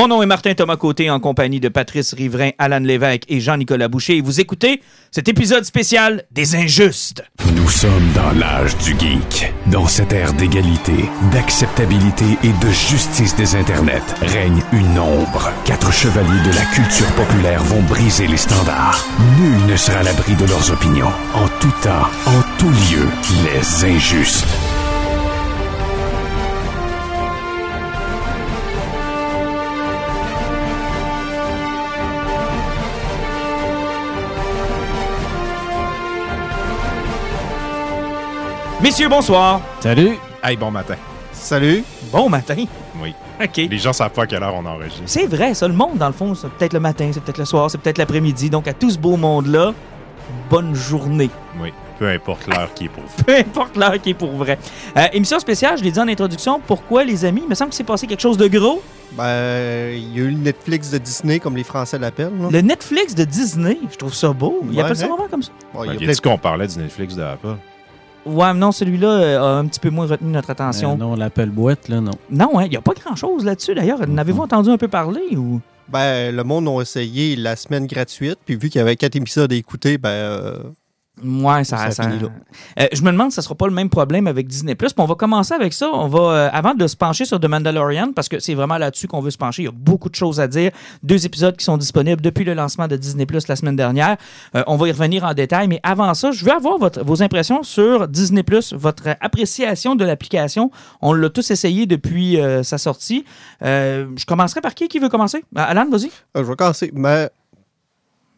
Mon nom est Martin Thomas Côté en compagnie de Patrice Riverain, Alan Lévesque et Jean-Nicolas Boucher. Et vous écoutez cet épisode spécial des Injustes. Nous sommes dans l'âge du geek. Dans cette ère d'égalité, d'acceptabilité et de justice des internets, règne une ombre. Quatre chevaliers de la culture populaire vont briser les standards. Nul ne sera à l'abri de leurs opinions. En tout temps, en tout lieu, les injustes. Messieurs, bonsoir. Salut! Hey, bon matin. Salut. Bon matin. Oui. OK. Les gens savent pas à quelle heure on enregistre. C'est vrai, ça, le monde, dans le fond, c'est peut-être le matin, c'est peut-être le soir, c'est peut-être l'après-midi. Donc, à tout ce beau monde-là, bonne journée. Oui. Peu importe l'heure qui est pour vous. Peu importe l'heure qui est pour vrai. Euh, émission spéciale, je l'ai dit en introduction. Pourquoi, les amis? Il me semble qu'il s'est passé quelque chose de gros. Ben, il y a eu le Netflix de Disney, comme les Français l'appellent. là. Le Netflix de Disney, je trouve ça beau. Il Ouais, appelle ça hein? vraiment comme ça. Bon, il y a plein de- qu'on parlait du Netflix de Apple. Ouais, mais non, celui-là euh, a un petit peu moins retenu notre attention. Euh, non, l'appel boîte, là, non. non, hein, il n'y a pas grand-chose là-dessus, d'ailleurs. En avez-vous entendu un peu parler ou... Ben, le monde a essayé la semaine gratuite, puis vu qu'il y avait quatre épisodes à écouter, ben, euh, Ouais, ça, Ça ça-. Euh, je me demande si ça sera pas le même problème avec Disney+. Puis on va commencer avec ça. On va, euh, avant de se pencher sur The Mandalorian, parce que c'est vraiment là-dessus qu'on veut se pencher. Il y a beaucoup de choses à dire. Deux épisodes qui sont disponibles depuis le lancement de Disney+, la semaine dernière. Euh, on va y revenir en détail. Mais avant ça, je veux avoir votre- vos impressions sur Disney+, votre appréciation de l'application. On l'a tous essayé depuis euh, sa sortie. Euh, je commencerai par qui? Qui veut commencer? Alan, vas-y. euh, je vais commencer. Mais,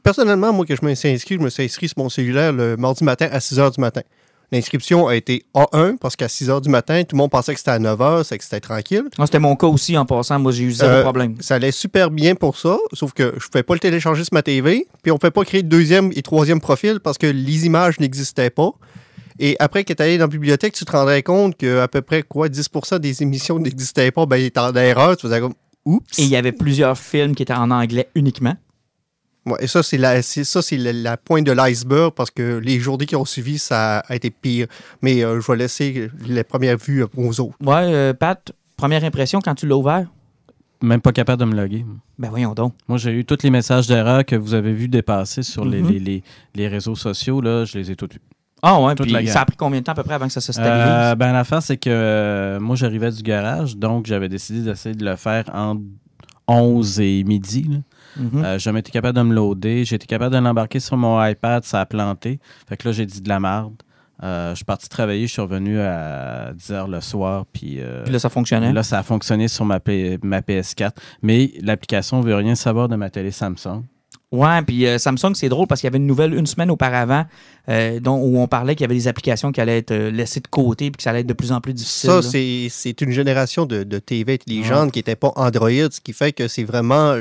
personnellement, moi, que je me suis inscrit, je me suis inscrit sur mon cellulaire le mardi matin à 6 h du matin. L'inscription a été A1 parce qu'à 6 h du matin, tout le monde pensait que c'était à 9 h, c'est que c'était tranquille. Ah, C'était mon cas aussi en passant. Moi, j'ai eu zéro Euh, problème. Ça allait super bien pour ça, sauf que je ne pouvais pas le télécharger sur ma TV, puis on ne pouvait pas créer de deuxième et troisième profil parce que les images n'existaient pas. Et après que tu allé dans la bibliothèque, tu te rendrais compte qu'à peu près quoi, 10% des émissions n'existaient pas, ben, il était en erreur, tu faisais comme oups. Et il y avait plusieurs films qui étaient en anglais uniquement. Ouais, et ça, c'est la, c'est- ça, c'est la, la pointe de l'iceberg parce que les journées qui ont suivi, ça a été pire. Mais euh, je vais laisser les premières vues aux autres. Ouais, euh, Pat, première impression quand tu l'as ouvert? Même pas capable de me loguer. Ben voyons donc. Moi, j'ai eu tous les messages d'erreur que vous avez vus dépasser sur les, Mhm. les, les- les réseaux sociaux. Là, je les ai tous vus. Ah ouais, Toute puis ça a pris combien de temps à peu près avant que ça se stabilise? Euh, ben, l'affaire, c'est que euh, moi, j'arrivais du garage, donc j'avais décidé d'essayer de le faire entre 11 et midi. là. Euh, jamais été capable de me loader. J'ai été capable de l'embarquer sur mon iPad, ça a planté. Fait que là, j'ai dit de la merde. Euh, je suis parti travailler, je suis revenu à 10 h le soir, puis euh, Puis là, ça fonctionnait. là, ça a fonctionné sur ma, P- ma PS4. Mais l'application ne veut rien savoir de ma télé Samsung. Ouais, puis euh, Samsung, c'est drôle parce qu'il y avait une nouvelle une semaine auparavant euh, dont, où on parlait qu'il y avait des applications qui allaient être euh, laissées de côté puis que ça allait être de plus en plus difficile. Ça, c'est c'est une génération de, de TV intelligente qui n'était pas Android, ce qui fait que c'est vraiment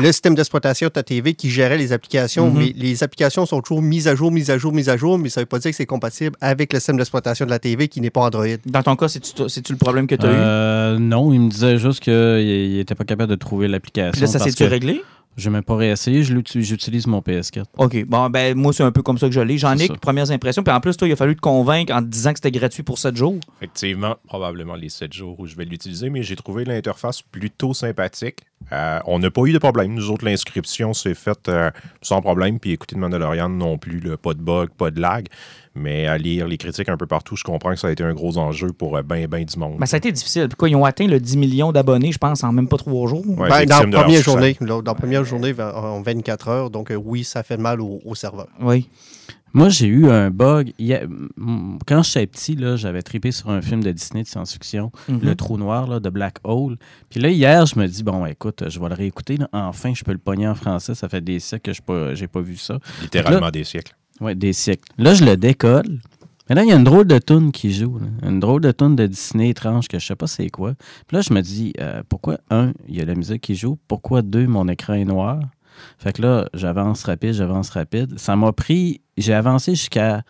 le système d'exploitation de ta TV qui gérait les applications. Mhm. Mais les applications sont toujours mises à jour, mises à jour, mises à jour, mais ça ne veut pas dire que c'est compatible avec le système d'exploitation de la TV qui n'est pas Android. Dans ton cas, c'est-tu le problème que tu as eu? Non, il me disait juste qu'il n'était pas capable de trouver l'application. Puis là, ça s'est-tu que réglé? Je n'ai même pas réessayé, je l'utilise- j'utilise mon PS4. OK. Bon, ben moi, c'est un peu comme ça que je l'ai. J'en ai ça. premières impressions. Puis en plus, toi, il a fallu te convaincre en te disant que c'était gratuit pour 7 jours. Effectivement, probablement les 7 jours où je vais l'utiliser, mais j'ai trouvé l'interface plutôt sympathique. Euh, on n'a pas eu de problème. Nous autres, l'inscription s'est faite euh, sans problème. Puis écouter de Mandalorian non plus, là, pas de bug, pas de lag. Mais à lire les critiques un peu partout, je comprends que ça a été un gros enjeu pour euh, ben, ben du monde. Ben, ça a été difficile. Puis quoi, ils ont atteint le 10 millions d'abonnés, je pense, en même pas trois jours? Ouais, Ben, dans la première journée, là, dans la première journée en en 24 heures, donc euh, oui, ça fait mal au, au serveur. Oui. Moi, j'ai eu un bug. Quand j'étais petit, là, j'avais trippé sur un film de Disney de science-fiction, Mhm. Le Trou Noir là, de Black Hole. Puis là, hier, je me dis, bon, écoute, je vais le réécouter. là. Enfin, je peux le pogner en français. Ça fait des siècles que je n'ai pas, j'ai pas vu ça. Littéralement des siècles. Ouais, des siècles. Là, je le décolle. Mais là, il y a une drôle de tune qui joue. là. Une drôle de tune de Disney étrange que je sais pas c'est quoi. Puis là, je me dis, euh, pourquoi, un, il y a la musique qui joue. Pourquoi, deux, mon écran est noir? Fait que là, j'avance rapide, j'avance rapide. Ça m'a pris, j'ai avancé jusqu'à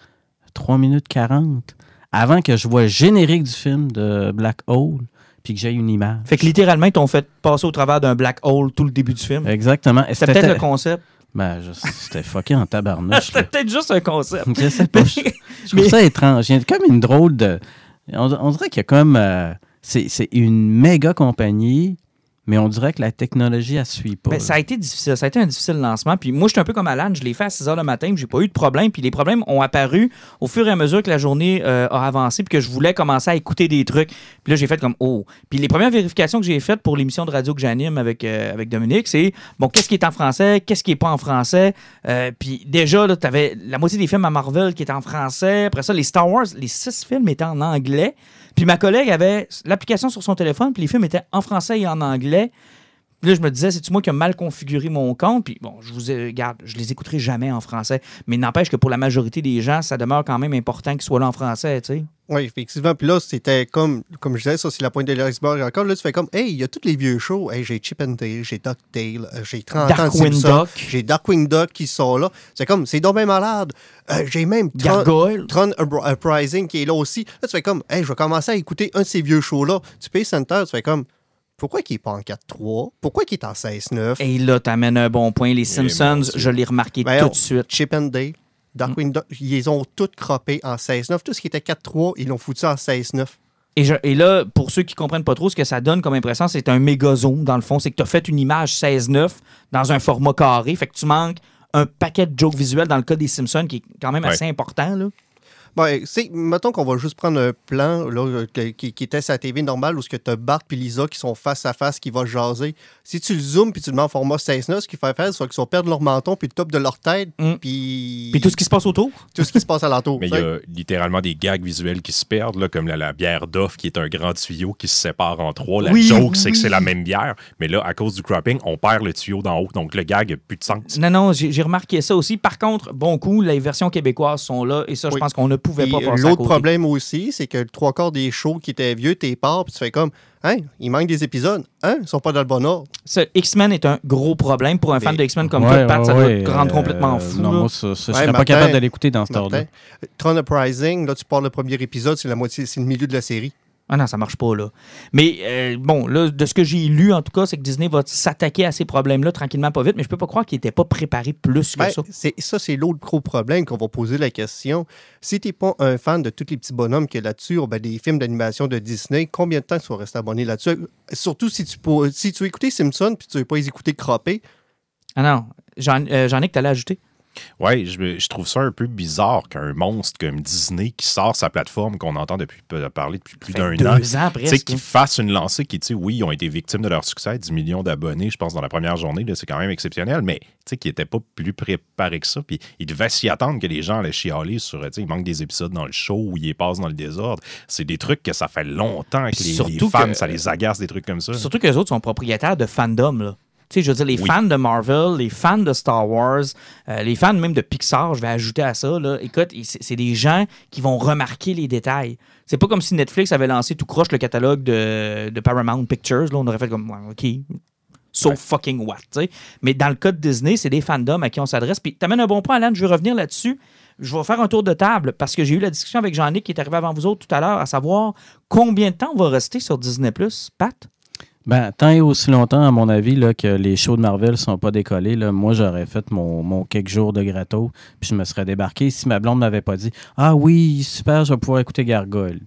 3 minutes 40 avant que je vois le générique du film de Black Hole puis que j'ai une image. Fait que littéralement, ils t'ont fait passer au travers d'un black hole tout le début du film. Exactement. C'était peut-être le concept. Ben, c'était fucké en tabarnouche. C'était peut-être juste un concept. Je sais pas. Je, je trouve Mais- ça étrange. Il y a comme une drôle de. On, on dirait qu'il y a comme. euh, c'est c'est une méga compagnie, mais on dirait que la technologie, elle suit pas. Ben, ça a été difficile. Ça a été un difficile lancement. Puis moi, je suis un peu comme Alan. Je l'ai fait à 6 h le matin. J'ai pas eu de problème. Puis les problèmes ont apparu au fur et à mesure que la journée euh, a avancé. Puis que je voulais commencer à écouter des trucs. Puis là, j'ai fait comme oh. Puis les premières vérifications que j'ai faites pour l'émission de radio que j'anime avec, euh, avec Dominique, c'est bon, qu'est-ce qui est en français, qu'est-ce qui est pas en français? Euh, puis déjà, là, t'avais la moitié des films à Marvel qui étaient en français. Après ça, les Star Wars, les six films étaient en anglais. Puis ma collègue avait l'application sur son téléphone, puis les films étaient en français et en anglais. Puis là, je me disais, c'est-tu moi qui ai mal configuré mon compte? Puis bon, je vous ai- regarde, je les écouterai jamais en français. Mais n'empêche que pour la majorité des gens, ça demeure quand même important qu'ils soient là en français, tu sais. Oui, effectivement. Puis là, c'était comme, comme je disais, ça, c'est la pointe de l'iceberg encore. Là, tu fais comme, hey, il y a tous les vieux shows. Hey, j'ai Chip and Dale, j'ai DuckTale, euh, j'ai 30 ans de Darkwing Duck. j'ai Darkwing Duck qui sont là. C'est comme, c'est bien malade. Euh, j'ai même Tron. Tron Upr- Uprising qui est là aussi. Là, tu fais comme, hey, je vais commencer à écouter un de ces vieux shows-là. Tu payes Center, tu fais comme, pourquoi qu'il n'est pas en 4-3? Pourquoi qu'il est en 16-9? Et là, t'amènes un bon point. Les Simpsons, mon Dieu. je l'ai remarqué Ben, tout de suite. Chip and Dale, Darkwing Duck, ils les ont toutes croppées en 16-9. Tout ce qui était 4-3, ils l'ont foutu en 16-9. Et, je- et là, pour ceux qui comprennent pas trop, ce que ça donne comme impression, c'est un méga zoom, dans le fond. C'est que tu as fait une image 16-9 dans un format carré. Fait que tu manques un paquet de jokes visuels dans le cas des Simpsons, qui est quand même Ouais. assez important. Là. Ben, c'est, mettons qu'on va juste prendre un plan là, euh, que- qui, qui était sa TV normale où tu as Bart et Lisa qui sont face à face, qui vont jaser. Si tu le zoomes puis tu le mets en format 16-9, ce qu'il fait faire, c'est qu'ils vont perdre leur menton puis le top de leur tête Mm. puis, Puis tout ce qui se passe autour. tout ce qui se passe alentour. Mais il y a littéralement des gags visuels qui se perdent, là, comme la, la bière d'off qui est un grand tuyau qui se sépare en trois. La Oui, joke, c'est que c'est la même bière. Mais là, à cause du cropping, on perd le tuyau d'en haut. Donc le gag n'a plus de sens. Non, non, j'ai j'ai remarqué ça aussi. Par contre, bon coup, les versions québécoises sont là. Et ça, je pense qu'on ne pouvait Puis, pas passer à L'autre problème aussi, c'est que le trois quarts des shows qui étaient vieux, t'es pars puis tu fais comme Hein, il manque des épisodes. Hein, ils sont pas dans le bon ordre. X-Men est un gros problème. Pour un fan de X-Men comme Ouais, toi, Pat, ouais, ça doit ouais, te rendre euh, complètement fou. Non, là. moi, ça, ça, je serais pas Martin- capable de l'écouter dans cet ordre-là. Martin, Tron Uprising, là, tu pars le premier épisode, c'est la moitié, c'est le milieu de la série. Ah non, ça marche pas, là. Mais euh, bon, là, de ce que j'ai lu, en tout cas, c'est que Disney va s'attaquer à ces problèmes-là tranquillement, pas vite, mais je peux pas croire qu'ils n'étaient pas préparés plus que Ben, ça. c'est- ça, c'est l'autre gros problème qu'on va poser la question. Si tu n'es pas un fan de tous les petits bonhommes qu'il y a là-dessus, ben, des films d'animation de Disney, combien de temps tu vas rester abonné là-dessus? Surtout si tu, pour- si tu écouter Simpson puis tu ne veux pas les écouter croppés. Ah non, Jean, euh, Jean-Nic, t'allais ajouter? Ouais, je, trouve ça un peu bizarre qu'un monstre comme Disney qui sort sa plateforme qu'on entend depuis parler depuis plus d'un an, ans presque. qu'ils fassent une lancée qui, tu sais, oui, ils ont été victimes de leur succès, 10 millions d'abonnés, je pense, dans la première journée, c'est quand même exceptionnel, mais tu sais, qui n'étaient pas plus préparés que ça. Puis ils devaient s'y attendre que les gens allaient chialer sur, tu sais, il manque des épisodes dans le show ou ils passent dans le désordre. C'est des trucs que ça fait longtemps que les, fans, que- ça les agace, des trucs comme ça. Surtout que les autres sont propriétaires de fandom, là. Tu sais, je veux dire, les Oui. fans de Marvel, les fans de Star Wars, euh, les fans même de Pixar, je vais ajouter à ça, là. Écoute, c'est des gens qui vont remarquer les détails. C'est pas comme si Netflix avait lancé tout croche le catalogue de, de Paramount Pictures. Là, on aurait fait comme, ouais, OK, so Ouais. fucking what, tu sais. Mais dans le cas de Disney, c'est des fandoms à qui on s'adresse. Puis t'amènes un bon point, Alan, je veux revenir là-dessus. Je vais faire un tour de table parce que j'ai eu la discussion avec Jean-Nic qui est arrivé avant vous autres tout à l'heure, à savoir combien de temps on va rester sur Disney+, Pat? Ben, tant et aussi longtemps, à mon avis, là, que les shows de Marvel sont pas décollés, là, moi, j'aurais fait mon, mon quelques jours de gratto, puis je me serais débarqué si ma blonde m'avait pas dit « Ah oui, super, je vais pouvoir écouter Gargoyle. »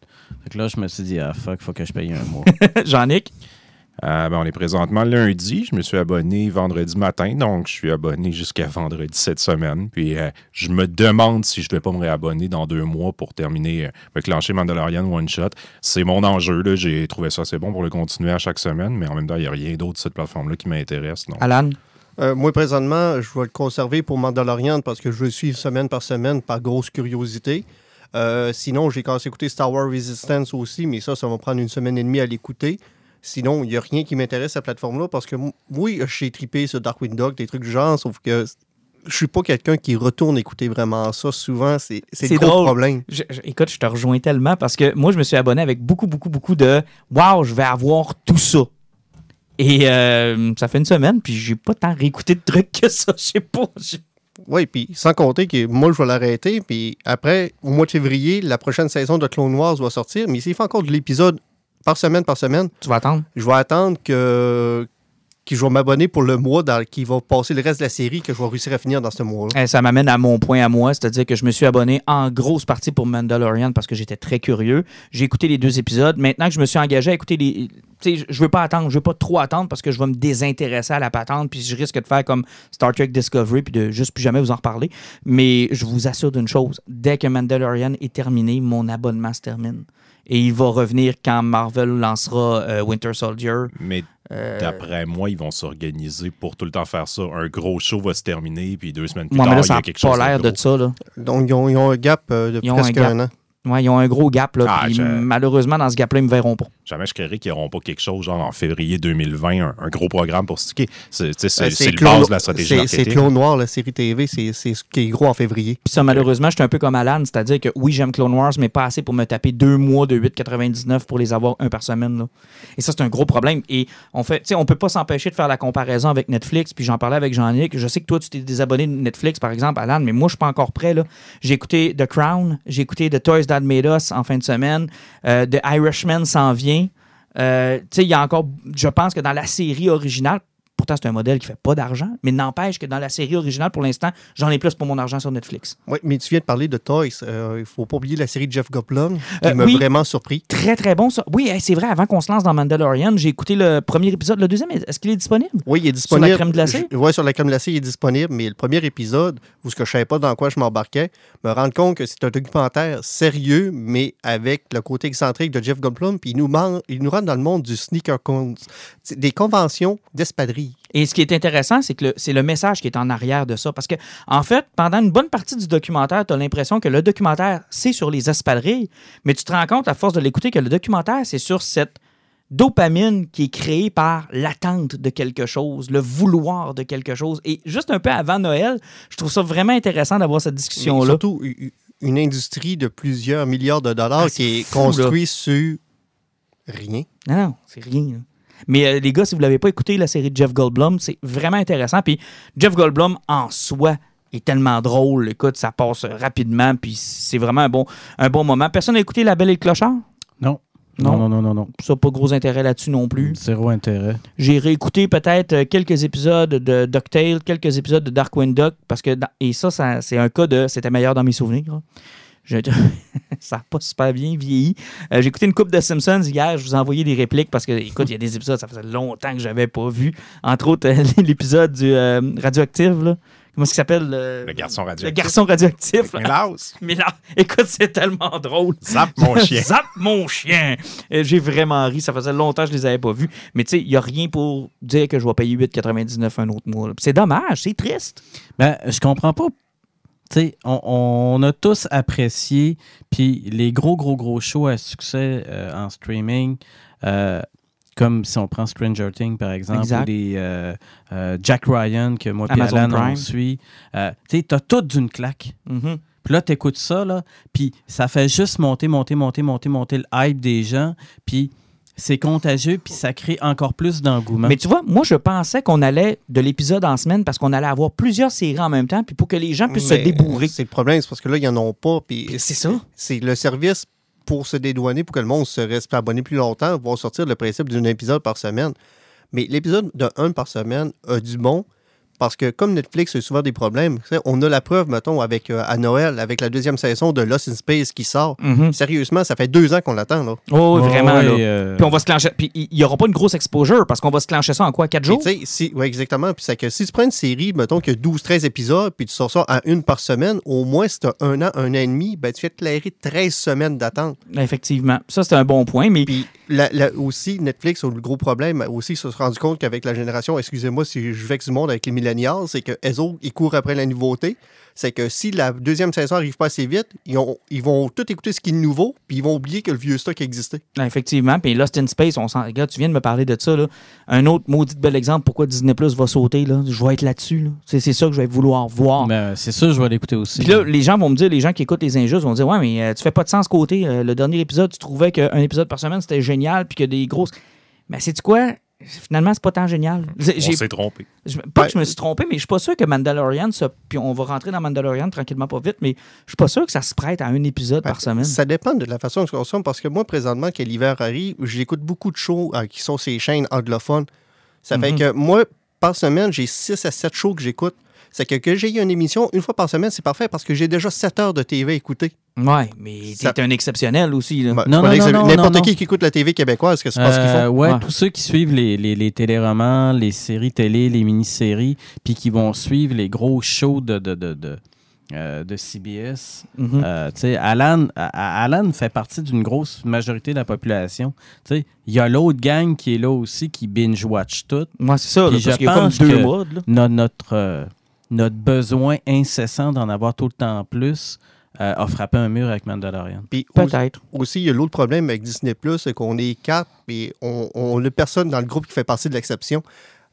Fait que là, je me suis dit « Ah fuck, faut que je paye un mois. Jean-Nic? Euh, ben, on est présentement lundi. Je me suis abonné vendredi matin, donc je suis abonné jusqu'à vendredi cette semaine. Puis euh, je me demande si je ne vais pas me réabonner dans deux mois pour terminer, euh, clencher Mandalorian One Shot. C'est mon enjeu. là. J'ai trouvé ça assez bon pour le continuer à chaque semaine, mais en même temps, il n'y a rien d'autre sur cette plateforme-là qui m'intéresse. donc. Alan? Euh, moi, présentement, je vais le conserver pour Mandalorian parce que je veux le suivre semaine par semaine par grosse curiosité. Euh, sinon, j'ai commencé à écouter Star Wars Resistance aussi, mais ça, ça va me prendre une semaine et demie à l'écouter. Sinon, il n'y a rien qui m'intéresse à cette plateforme-là parce que, oui, j'ai trippé sur Darkwing Dog, des trucs du genre, sauf que je suis pas quelqu'un qui retourne écouter vraiment ça. Souvent, c'est le gros drôle. problème. Je- je- écoute, je te rejoins tellement parce que moi, je me suis abonné avec beaucoup, beaucoup, beaucoup de Waouh, je vais avoir tout ça. Et euh, ça fait une semaine, puis j'ai pas tant réécouté de trucs que ça. Je sais pas. Oui, puis sans compter que moi, je vais l'arrêter, puis après, au mois de février, la prochaine saison de Clone Wars va sortir, mais s'il fait encore de l'épisode par semaine, par semaine, Tu vas attendre? je vais attendre que que je vais m'abonner pour le mois dans, qui va passer le reste de la série que je vais réussir à finir dans ce mois-là. Eh, ça m'amène à mon point à moi, c'est-à-dire que je me suis abonné en grosse partie pour Mandalorian parce que j'étais très curieux. J'ai écouté les deux épisodes. Maintenant que je me suis engagé à écouter les. Tu sais, je veux pas attendre, je veux pas trop attendre parce que je vais me désintéresser à la patente, puis je risque de faire comme Star Trek Discovery, puis de juste plus jamais vous en reparler. Mais je vous assure d'une chose, dès que Mandalorian est terminé, mon abonnement se termine. Et il va revenir quand Marvel lancera euh, Winter Soldier. Mais Euh, d'après moi, ils vont s'organiser pour tout le temps faire ça. Un gros show va se terminer, puis deux semaines plus Ouais, tard, là, il y ça a n'a quelque pas chose l'air de ça. Là. Donc, ils ont, ils ont un gap euh, de Ils presque un un, an. Ouais, ils ont un gros gap. Là, Ah, Malheureusement, dans ce gap-là, ils me verront pas. Jamais je créerais qu'ils n'auront pas quelque chose, genre en février 2020, un, un gros programme pour sticker. C'est Euh, le Clone- base de la stratégie c'est-. Clone Noir, la série TV, c'est c'est ce qui est gros en février. Puis ça, malheureusement, je suis un peu comme Alan, c'est-à-dire que oui, j'aime Clone Wars, mais pas assez pour me taper deux mois de 8,99 pour les avoir un par semaine. là. Et ça, c'est un gros problème. Et on fait, tu sais, on peut pas s'empêcher de faire la comparaison avec Netflix. Puis j'en parlais avec Jean-Nic. Je sais que toi, tu t'es désabonné de Netflix, par exemple, Alan, mais moi, je suis pas encore prêt. là. J'ai écouté The Crown, j'ai écouté The Toys Us en fin de semaine. Euh, The Irishman s'en vient. Euh, il y a encore, je pense que dans la série originale, pourtant c'est un modèle qui fait pas d'argent, mais n'empêche que dans la série originale, pour l'instant, j'en ai plus pour mon argent sur Netflix. Oui, mais tu viens de parler de Toys. Euh, il faut pas oublier la série de Jeff Goldblum qui Euh, m'a oui. vraiment surpris. Très, très bon, ça. Oui, c'est vrai, avant qu'on se lance dans Mandalorian, j'ai écouté le premier épisode. Le deuxième, est-ce qu'il est disponible? Oui, il est Sur disponible. la crème glacée? Oui, sur la crème glacée, il est disponible, mais le premier épisode, où ce que je savais pas dans quoi je m'embarquais, me rendre compte que c'est un documentaire sérieux, mais avec le côté excentrique de Jeff Goldblum, puis il nous, man- il nous rentre dans le monde du sneaker cons, des conventions d'espadrilles. Et ce qui est intéressant, c'est que c'est le message qui est en arrière de ça. Parce que, en fait, pendant une bonne partie du documentaire, tu as l'impression que le documentaire, c'est sur les espadrilles, mais tu te rends compte, à force de l'écouter, que le documentaire, c'est sur cette dopamine qui est créée par l'attente de quelque chose, le vouloir de quelque chose. Et juste un peu avant Noël, je trouve ça vraiment intéressant d'avoir cette discussion-là. Surtout une industrie de plusieurs milliards de dollars Ah, qui est construite sur rien. Non, non, c'est rien. là. Mais euh, les gars, si vous ne l'avez pas écouté, la série de Jeff Goldblum, c'est vraiment intéressant. Puis Jeff Goldblum, en soi, est tellement drôle. Écoute, ça passe rapidement, puis c'est vraiment un bon, un bon moment. Personne n'a écouté La Belle et le Clochard? Non. Non? Non, non, non, non. Ça, pas gros intérêt là-dessus non plus. Zéro intérêt. J'ai réécouté peut-être euh, quelques épisodes de DuckTale, quelques épisodes de Darkwing Duck, parce que, dans- et ça, ça c'est un cas de c'était meilleur dans mes souvenirs. Je- ça n'a pas super bien vieilli. Euh, J'ai écouté une coupe de Simpsons hier, je vous ai envoyé des répliques parce que, écoute, il y a des épisodes, ça faisait longtemps que j'avais pas vu. Entre autres, euh, l'épisode du euh, Radioactif, là. Comment est-ce qu'il s'appelle? euh, Le garçon Le radioactif. garçon radioactif. Mais là, écoute, c'est tellement drôle. Zap mon chien. Zap mon chien. J'ai vraiment ri. Ça faisait longtemps que je les avais pas vus. Mais tu sais, il n'y a rien pour dire que je vais payer 8,99 un autre mois. C'est dommage, c'est triste. Ben, je comprends pas. On, on a tous apprécié, puis les gros, gros, gros shows à succès euh, en streaming, euh, comme si on prend Stranger Things, par exemple, Exact. ou des euh, Jack Ryan, que moi et Alan, on suit. Tu sais, t'as tout d'une claque. Mhm. Puis là, t'écoutes ça, là, puis ça fait juste monter, monter, monter, monter, monter le hype des gens, puis c'est contagieux, puis ça crée encore plus d'engouement. Mais tu vois, moi, je pensais qu'on allait de l'épisode en semaine parce qu'on allait avoir plusieurs séries en même temps, puis pour que les gens puissent se Mais débourrer. C'est le problème, c'est parce que là, ils n'en ont pas. Puis C'est ça. c'est le service pour se dédouaner, pour que le monde se reste abonné plus longtemps, va sortir le principe d'un épisode par semaine. Mais l'épisode de un par semaine a du bon. Parce que comme Netflix a souvent des problèmes, on a la preuve, mettons, avec euh, à Noël, avec la deuxième saison de Lost in Space qui sort. Mhm. Sérieusement, ça fait deux ans qu'on l'attend. Là. Oh, Ouais, vraiment, là. euh, Puis on va se clencher. Puis il n'y aura pas une grosse exposure parce qu'on va se clencher ça en quoi? Quatre jours? tu sais, si, ouais, exactement. Puis c'est que si tu prends une série, mettons, qui a 12-13 épisodes, puis tu sors ça à une par semaine, au moins, si tu as un an, un an et demi, ben, tu fais clairer 13 semaines d'attente. Effectivement. Ça, c'est un bon point. Mais Puis la- la- aussi, Netflix a le gros problème aussi, se sont rendu compte qu'avec la génération, excusez-moi si je vexe du monde avec les millénials, c'est que eux autres, ils courent après la nouveauté. C'est que si la deuxième saison arrive pas assez vite, ils, ont- ils vont tout écouter ce qui est nouveau, puis ils vont oublier que le vieux stock existait. Ah, Effectivement. Puis Lost in Space, on s'en. Regarde, tu viens de me parler de ça. Là. Un autre maudit bel exemple pourquoi Disney Plus va sauter. Là. Je vais être là-dessus. Là. C'est, c'est ça que je vais vouloir voir. ben, c'est sûr, je vais l'écouter aussi. Puis là, les gens vont me dire, les gens qui écoutent les injustes vont dire Ouais, mais euh, tu fais pas de sens côté. euh, le dernier épisode, tu trouvais qu'un épisode par semaine, c'était génial, puis que des grosses. Mais c'est tu quoi? Finalement, c'est pas tant génial. On s'est trompé. je- pas Ouais. que je me suis trompé, mais je suis pas sûr que Mandalorian, ça, puis on va rentrer dans Mandalorian tranquillement, pas vite, mais je suis pas sûr que ça se prête à un épisode par semaine. Ça dépend de la façon dont je consomme, parce que moi, présentement, que l'hiver arrive, j'écoute beaucoup de shows euh, qui sont ces chaînes anglophones. Ça fait Mhm. que moi, par semaine, j'ai 6 à 7 shows que j'écoute. C'est que que j'ai eu une émission une fois par semaine, c'est parfait parce que j'ai déjà 7 heures de TV à écouter. Ouais, mais t'es un exceptionnel aussi. Là. Non, c'est pas non, non, non, N'importe qui qui écoute la TV québécoise, qu'est-ce que c'est pas ce qu'ils Euh, font? ouais, Ouais. tous ceux qui suivent les, les, les téléromans, les séries télé, les mini-séries, puis qui vont suivre les gros shows de, de, de, de, euh, de CBS. Mhm. Euh, tu sais, Alan, Alan fait partie d'une grosse majorité de la population. Tu sais, Il y a l'autre gang qui est là aussi qui binge-watch tout. Moi, c'est ça, là, parce je qu'il y a comme pense deux que- modes. notre, euh, notre besoin incessant d'en avoir tout le temps plus euh, a frappé un mur avec Mandalorian. Peut-être. aussi, il y a l'autre problème avec Disney Plus, c'est qu'on est quatre et on, n'a personne dans le groupe qui fait partie de l'exception.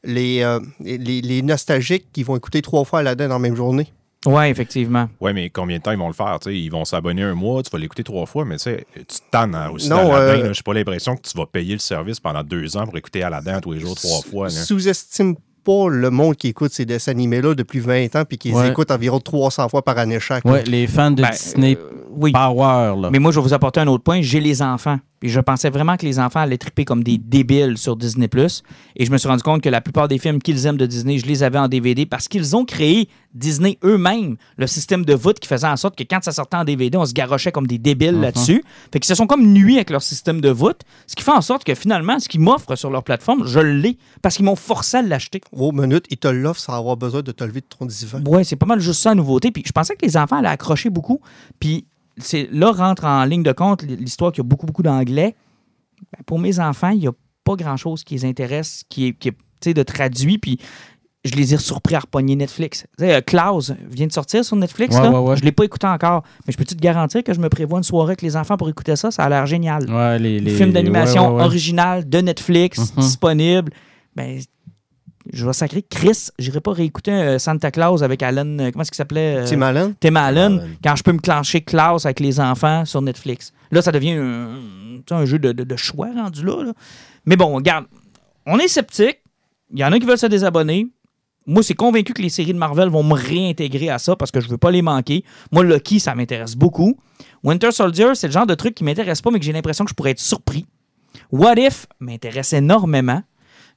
Les, euh, les, les nostalgiques qui vont écouter trois fois Aladdin dans la même journée. Ouais, effectivement. Ouais, mais combien de temps ils vont le faire? ils vont s'abonner un mois, tu vas l'écouter trois fois, mais tu sais, tu te tannes hein, aussi Non, euh, là. J'ai pas l'impression que tu vas payer le service pendant deux ans pour écouter Aladdin tous les jours, trois fois. Sous-estime pas le monde qui écoute ces dessins animés-là depuis 20 ans puis qui les écoute environ 300 fois par année chaque. Ouais, les fans de Ben, Disney euh, oui. Power, là. Mais moi, je vais vous apporter un autre point. J'ai les enfants. Puis je pensais vraiment que les enfants allaient triper comme des débiles sur Disney+. Et je me suis rendu compte que la plupart des films qu'ils aiment de Disney, je les avais en DVD parce qu'ils ont créé, Disney eux-mêmes, le système de voûte qui faisait en sorte que quand ça sortait en DVD, on se garochait comme des débiles Mhm. là-dessus. Fait qu'ils se sont comme nuits avec leur système de voûte, ce qui fait en sorte que finalement, ce qu'ils m'offrent sur leur plateforme, je l'ai parce qu'ils m'ont forcé à l'acheter. Gros minute, ils te l'offrent sans avoir besoin de te lever de ton divan. Ouais, c'est pas mal juste ça la nouveauté. Puis je pensais que les enfants allaient accrocher beaucoup. Puis c'est là rentre en ligne de compte l'histoire qu'il y a beaucoup, beaucoup d'anglais. Ben, pour mes enfants, il n'y a pas grand-chose qui les intéresse, qui est, qui de traduit. Puis je les ai surpris à repogner Netflix. Euh, Klaus vient de sortir sur Netflix. Ouais, là. ouais, ouais. Je ne l'ai pas écouté encore. Mais je peux-tu te garantir que je me prévois une soirée avec les enfants pour écouter ça? Ça a l'air génial. Les, les, Film d'animation original de Netflix, Mhm. disponible. Ben, je vais sacrer Chris. J'irai pas réécouter euh, Santa Claus avec Alan. euh, comment est-ce qu'il s'appelait? euh, Tim Allen? Tim Allen, Allen. quand je peux me clencher Klaus avec les enfants sur Netflix. Là, ça devient un, jeu de, de- de choix rendu là, là. Mais bon, regarde, on est sceptique. Il y en a qui veulent se désabonner. Moi, c'est convaincu que les séries de Marvel vont me réintégrer à ça parce que je veux pas les manquer. Moi, Lucky, ça m'intéresse beaucoup. Winter Soldier, c'est le genre de truc qui m'intéresse pas, mais que j'ai l'impression que je pourrais être surpris. What If m'intéresse énormément.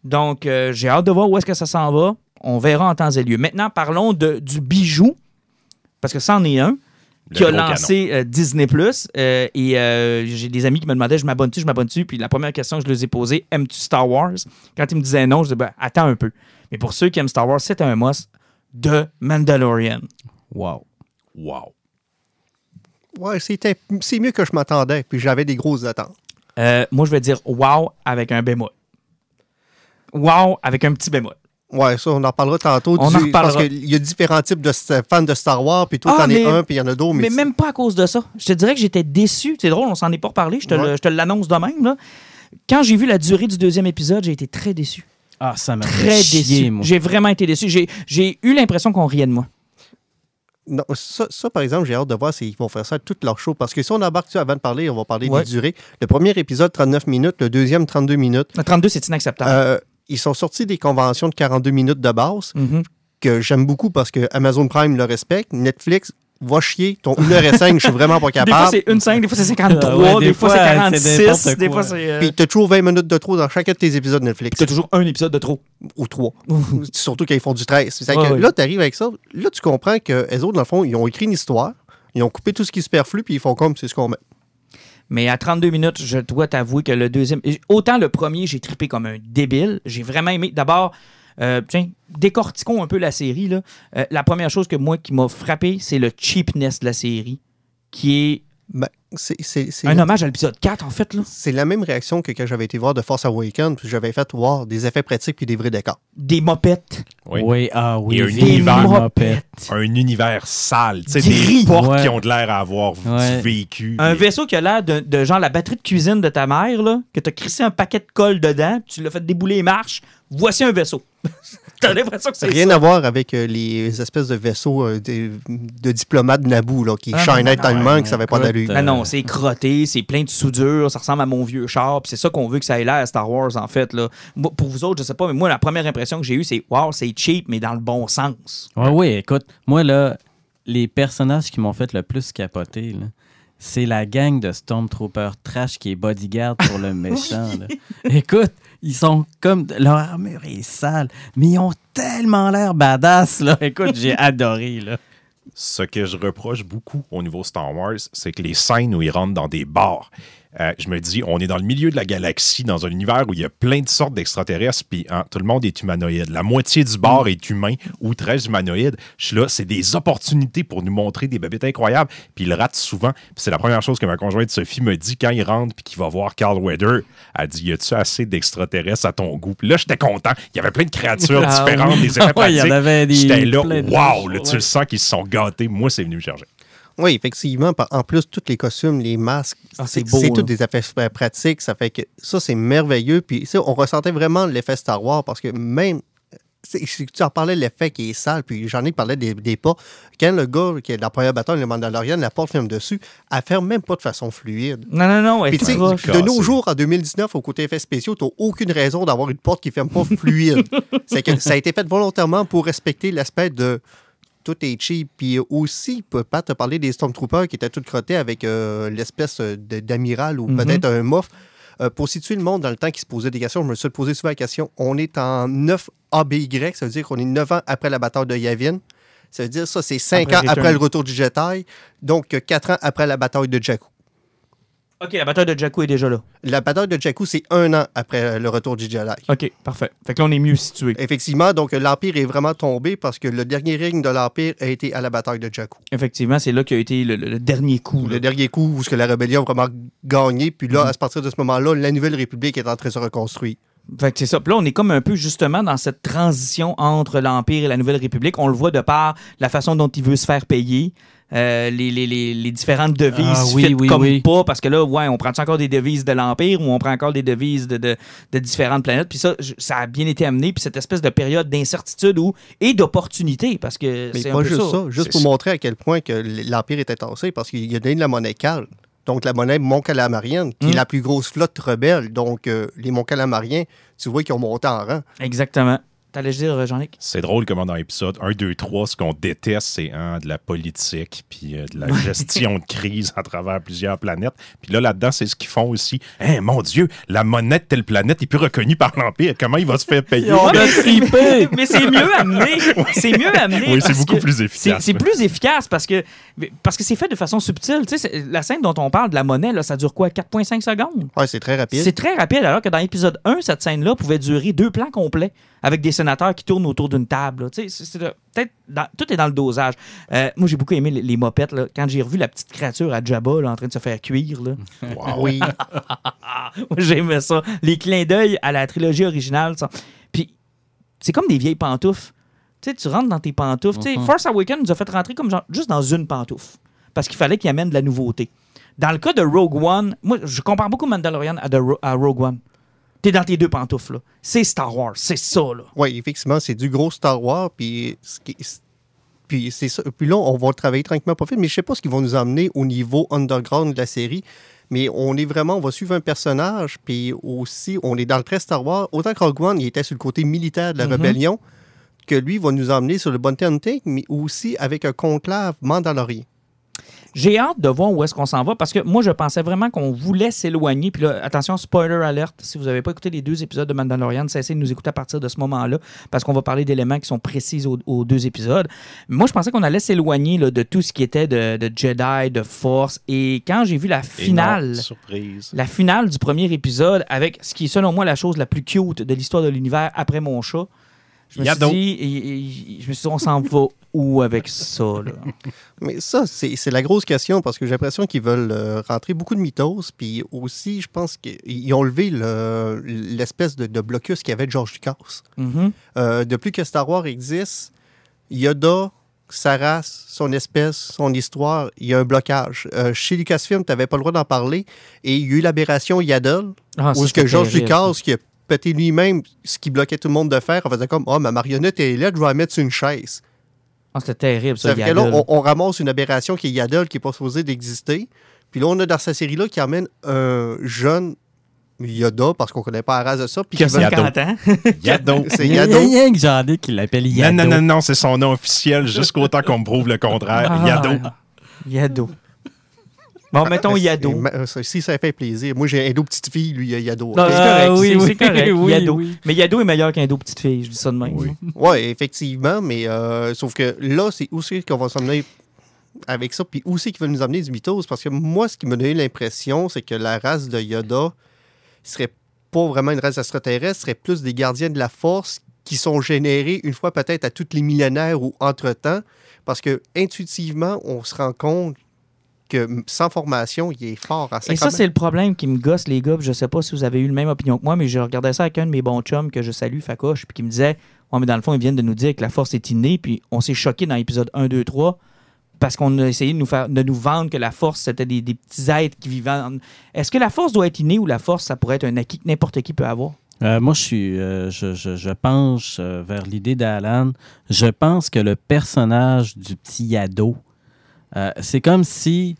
Donc, euh, j'ai hâte de voir où est-ce que ça s'en va. On verra en temps et lieu. Maintenant, parlons de, du bijou, parce que c'en est un Le qui a lancé euh, Disney Plus et euh, j'ai des amis qui me demandaient je m'abonne-tu, je m'abonne-tu? Puis la première question que je leur ai posée aimes-tu Star Wars? Quand ils me disaient non, je disais ben, attends un peu. Mais pour ceux qui aiment Star Wars, c'est un must de Mandalorian. Wow. Wow. Ouais, c'était, c'est mieux que je m'attendais, puis j'avais des grosses attentes. Euh, moi, je vais dire wow avec un bémol. Wow avec un petit bémol. Ouais, ça, on en parlera tantôt. On en du- reparlera. Parce qu'il y a différents types de fans de Star Wars, puis toi, Ah, t'en es un, puis il y en a d'autres. Mais Mais, même pas à cause de ça. Je te dirais que j'étais déçu. C'est drôle, on s'en est pas reparlé. Je te, Ouais. je te l'annonce de même. Là. Quand j'ai vu la durée du deuxième épisode, j'ai été très déçu. Ah, ça m'a Très fait chier, déçu. J'ai vraiment été déçu. J'ai, j'ai eu l'impression qu'on riait de moi. Non, ça, ça, par exemple, j'ai hâte de voir s'ils vont faire ça à toute leur show. Parce que si on embarque avant de parler, on va parler Ouais. des durées. Le premier épisode, 39 minutes. Le deuxième, 32 minutes. Le 32, c'est inacceptable. Euh, ils sont sortis des conventions de 42 minutes de base Mhm. que j'aime beaucoup parce que Amazon Prime le respecte. Netflix, va chier. Ton 1h05, je suis vraiment pas Des fois, capable. c'est une 5, des fois, c'est 53, Ah ouais, des, des fois, fois, c'est c'est 46, n'importe des fois, c'est. euh, Puis t'as toujours 20 minutes de trop dans chacun de tes épisodes Netflix. T'as toujours un épisode de trop. Ou trois. Surtout quand ils font du 13. C'est Ouais, que ouais. Là, tu arrives avec ça. Là, tu comprends que les autres, dans le fond, ils ont écrit une histoire. Ils ont coupé tout ce qui est superflu, puis ils font comme c'est ce qu'on met. Mais à 32 minutes, je dois t'avouer que le deuxième. Autant le premier, j'ai trippé comme un débile. J'ai vraiment aimé. D'abord, euh, tiens, décortiquons un peu la série. Euh, la première chose que moi qui m'a frappé, c'est le cheapness de la série, qui est Ben, c'est- c'est c'est- un hommage à l'épisode 4, en fait. Là. c'est la même réaction que quand j'avais été voir de Force Awakens, puis j'avais fait voir des effets pratiques puis des vrais décors. Des mopettes. Oui. Oui, ah oui. Et un des univers. mopettes. Un univers sale. Tu sais, Gris. des portes Ouais. qui ont de l'air à avoir Ouais. vécu. Un vaisseau qui a l'air de, de genre la batterie de cuisine de ta mère, là, que tu as crissé un paquet de colle dedans, puis tu l'as fait débouler les marches. Voici un vaisseau. T'as l'impression que c'est Rien ça. à voir avec euh, les espèces de vaisseaux euh, de, de diplomates de Naboo là, qui Ah, shinaient tellement que ça n'avait pas d'allure. euh, Ah non, c'est crotté, c'est plein de soudure, ça ressemble à mon vieux char, puis c'est ça qu'on veut que ça ait l'air à Star Wars, en fait. Là. Moi, pour vous autres, je sais pas, mais moi, la première impression que j'ai eue, c'est wow, c'est cheap, mais dans le bon sens. Oui, oui, écoute, moi, là, les personnages qui m'ont fait le plus capoter, là, c'est la gang de Stormtrooper trash qui est bodyguard pour le méchant. là. Écoute, ils sont comme. Leur armure est sale, mais ils ont tellement l'air badass. Là. Écoute, j'ai adoré. Là. Ce que je reproche beaucoup au niveau Star Wars, c'est que les scènes où ils rentrent dans des bars, euh, je me dis, on est dans le milieu de la galaxie, dans un univers où il y a plein de sortes d'extraterrestres, puis hein, tout le monde est humanoïde. La moitié du bar est humain ou très humanoïde. Je suis là, c'est des opportunités pour nous montrer des babites incroyables, puis ils ratent souvent. C'est la première chose que ma conjointe Sophie me dit quand il rentre, puis qu'il va voir Carl Weather. Elle dit, y a-tu assez d'extraterrestres à ton goût? Puis là, j'étais content. Il y avait plein de créatures Ah différentes, oui. des effets Ouais, il y en pratiques. avait des- J'étais là, wow, là, tu le sens qu'ils se sont gâtés. Moi, c'est venu me chercher. Oui, effectivement. En plus, tous les costumes, les masques, Ah, c'est beau, c'est toutes des effets pratiques. Ça fait que ça, c'est merveilleux. Puis ça, on ressentait vraiment l'effet Star Wars parce que même. Tu en parlais, l'effet qui est sale, puis j'en ai parlé des, des pas. Quand le gars qui est dans la première bataille, le Mandalorian, la porte ferme dessus, elle ferme même pas de façon fluide. Non, non, non, Puis tu sais, de nos jours, en 2019, au côté effets spéciaux, tu aucune raison d'avoir une porte qui ferme pas fluide. C'est que ça a été fait volontairement pour respecter l'aspect de tout est cheap. Puis aussi, Pat te parler des Stormtroopers qui étaient tout crottés avec euh, l'espèce de- d'amiral ou Mhm. peut-être un mof. Euh, pour situer le monde dans le temps qui se posait des questions, je me suis posé souvent la question. On est en 9 ABY, ça veut dire qu'on est 9 ans après la bataille de Yavin. Ça veut dire ça, c'est 5 Après ans Return. après le retour du Jedi, donc 4 ans après la bataille de Jakku. OK, la bataille de Jakku est déjà là. La bataille de Jakku, c'est un an après euh, le retour du Jedi. OK, parfait. Fait que là, on est mieux situé. Effectivement, donc l'Empire est vraiment tombé parce que le dernier règne de l'Empire a été à la bataille de Jakku. Effectivement, c'est là qu'a été le, dernier coup. là. Le dernier coup où ce que la rébellion a vraiment gagné, puis là, Mhm. à partir de ce moment-là, la Nouvelle République est en train de se reconstruire. Fait que c'est ça. Puis là, on est comme un peu justement dans cette transition entre l'Empire et la Nouvelle République. On le voit de par la façon dont il veut se faire payer. Euh, les, les- les- les différentes devises Ah, oui, fit oui, comme oui. pas parce que là ouais on prend encore des devises de l'empire ou on prend encore des devises de, de- de différentes planètes? Puis ça je- ça a bien été amené puis cette espèce de période d'incertitude ou et d'opportunité parce que Mais c'est pas un peu juste ça, ça, juste pour ça. montrer à quel point que l'Empire était tassé, parce qu'il a donné de la monnaie cale. Donc, la monnaie Mont-Calamarienne, qui est la plus grosse flotte rebelle. Donc, euh, les Mont-Calamariens, tu vois qu'ils ont monté en rang. exactement t'allais dire Jean-Luc? C'est drôle comment dans l'épisode 1, 2, 3, ce qu'on déteste, c'est hein, de la politique, puis euh, de la gestion de crise à travers plusieurs planètes. Puis là, là-dedans, c'est ce qu'ils font aussi. Hein, mon Dieu, la monnaie de telle planète est plus reconnue par l'Empire. Comment il va se faire payer? On a trippé! mais c'est mieux amené c'est mieux amené Oui, c'est beaucoup plus efficace. c'est plus efficace parce que parce que c'est fait de façon subtile. Tu sais, la scène dont on parle de la monnaie, là, ça dure quoi? 4,5 secondes? Ouais, c'est très rapide. C'est très rapide, alors que dans l'épisode 1, cette scène-là pouvait durer deux plans complets avec des sénateurs qui tournent autour d'une table. Tu sais, peut-être tout est dans le dosage. Euh, moi, j'ai beaucoup aimé les, les mopettes. là. Quand j'ai revu la petite créature à Jabba là, en train de se faire cuire, là. Oui. Moi, J'aimais ça. Les clins d'œil à la trilogie originale. ça. Puis, c'est comme des vieilles pantoufles. Tu sais, tu rentres dans tes pantoufles. Tu sais. Force Awakens nous a fait rentrer comme genre, juste dans une pantoufle. Parce qu'il fallait qu'il amène de la nouveauté. Dans le cas de Rogue One, moi, je compare beaucoup Mandalorian à, de Ro- à Rogue One. T'es dans tes deux pantoufles. là. C'est Star Wars. C'est ça, là. Oui, effectivement, c'est du gros Star Wars. Puis, puis, c'est ça. puis là, on va travailler tranquillement pas vite, mais je sais pas ce qu'ils vont nous emmener au niveau underground de la série. Mais on est vraiment, on va suivre un personnage, puis aussi, on est dans le très Star Wars. Autant que Rogue One, il était sur le côté militaire de la Mhm. rébellion, que lui va nous emmener sur le Bounty Hunting, mais aussi avec un conclave mandalorien. J'ai hâte de voir où est-ce qu'on s'en va parce que moi, je pensais vraiment qu'on voulait s'éloigner. Puis là, attention, spoiler alert. Si vous n'avez pas écouté les deux épisodes de Mandalorian, cessez de nous écouter à partir de ce moment-là parce qu'on va parler d'éléments qui sont précis aux, aux deux épisodes. Moi, je pensais qu'on allait s'éloigner là, de tout ce qui était de, de Jedi, de Force. Et quand j'ai vu la non, finale. surprise. La finale du premier épisode avec ce qui est selon moi la chose la plus cute de l'histoire de l'univers après mon chat. Je me suis dit, et- et- je me suis dit, on s'en va où avec ça? Là? Mais ça, c'est la grosse question parce que j'ai l'impression qu'ils veulent euh, rentrer beaucoup de mythos. Puis aussi, je pense qu'ils ont levé le- l'espèce de, de blocus qu'il y avait de George Lucas. Mhm. Euh, depuis que Star Wars existe, Yoda, sa race, son espèce, son histoire, il y a un blocage. Euh, chez Lucasfilm, tu n'avais pas le droit d'en parler. Et il y a eu l'aberration Yaddle, Ah, où ce que George Lucas, qui a pété lui-même ce qui bloquait tout le monde de faire, en faisant comme « Ah, ma marionnette est là, je vais la mettre sur une chaise. Ah, c'était terrible, » ça, là, on, on ramasse une aberration qui est Yaddle, qui n'est pas supposée d'exister. Puis là, on a dans cette série-là qui amène un jeune Yoda, parce qu'on ne connaît pas la race de ça. Puis Qui a qui va- 50 ans. Yado. C'est Il y a Yado. rien que Jean-Luc qui l'appelle Non, Yado. non, non, non, c'est son nom officiel jusqu'au temps qu'on me prouve le contraire. Ah, Yado. Yado. Bon, mettons Ah, Yado. ça- Si ça fait plaisir. Moi, j'ai Endo petite fille, lui, il y a Yado. Ok? c'est correct, Ah, oui, c'est- correct. oui, Yado. oui. Mais Yado est meilleur qu'un dos petite fille, je dis ça de même. Oui. Oui, effectivement, mais euh, sauf que là, c'est aussi qu'on va s'emmener avec ça, puis aussi qui va nous amener du mythos, parce que moi, ce qui m'a donné l'impression, c'est que la race de Yoda serait pas vraiment une race extraterrestre, serait plus des gardiens de la force qui sont générés une fois peut-être à tous les millénaires ou entre-temps, parce que intuitivement, on se rend compte que sans formation, il est fort en Et ça, c'est le problème qui me gosse, les gars. Je sais pas si vous avez eu le même opinion que moi, mais je regardais ça avec un de mes bons chums que je salue, Facoche, puis qui me disait Ouais, mais dans le fond, ils viennent de nous dire que la force est innée, puis on s'est choqué dans l'épisode 1, 2, 3 parce qu'on a essayé de nous, faire, de nous vendre que la force, c'était des, des petits êtres qui vivaient. en- Est-ce que la force doit être innée ou la force, ça pourrait être un acquis que n'importe qui peut avoir? Euh, moi, je suis, euh, je, je, je penche euh, vers l'idée d'Alan. Je pense que le personnage du petit Yado, euh, c'est comme si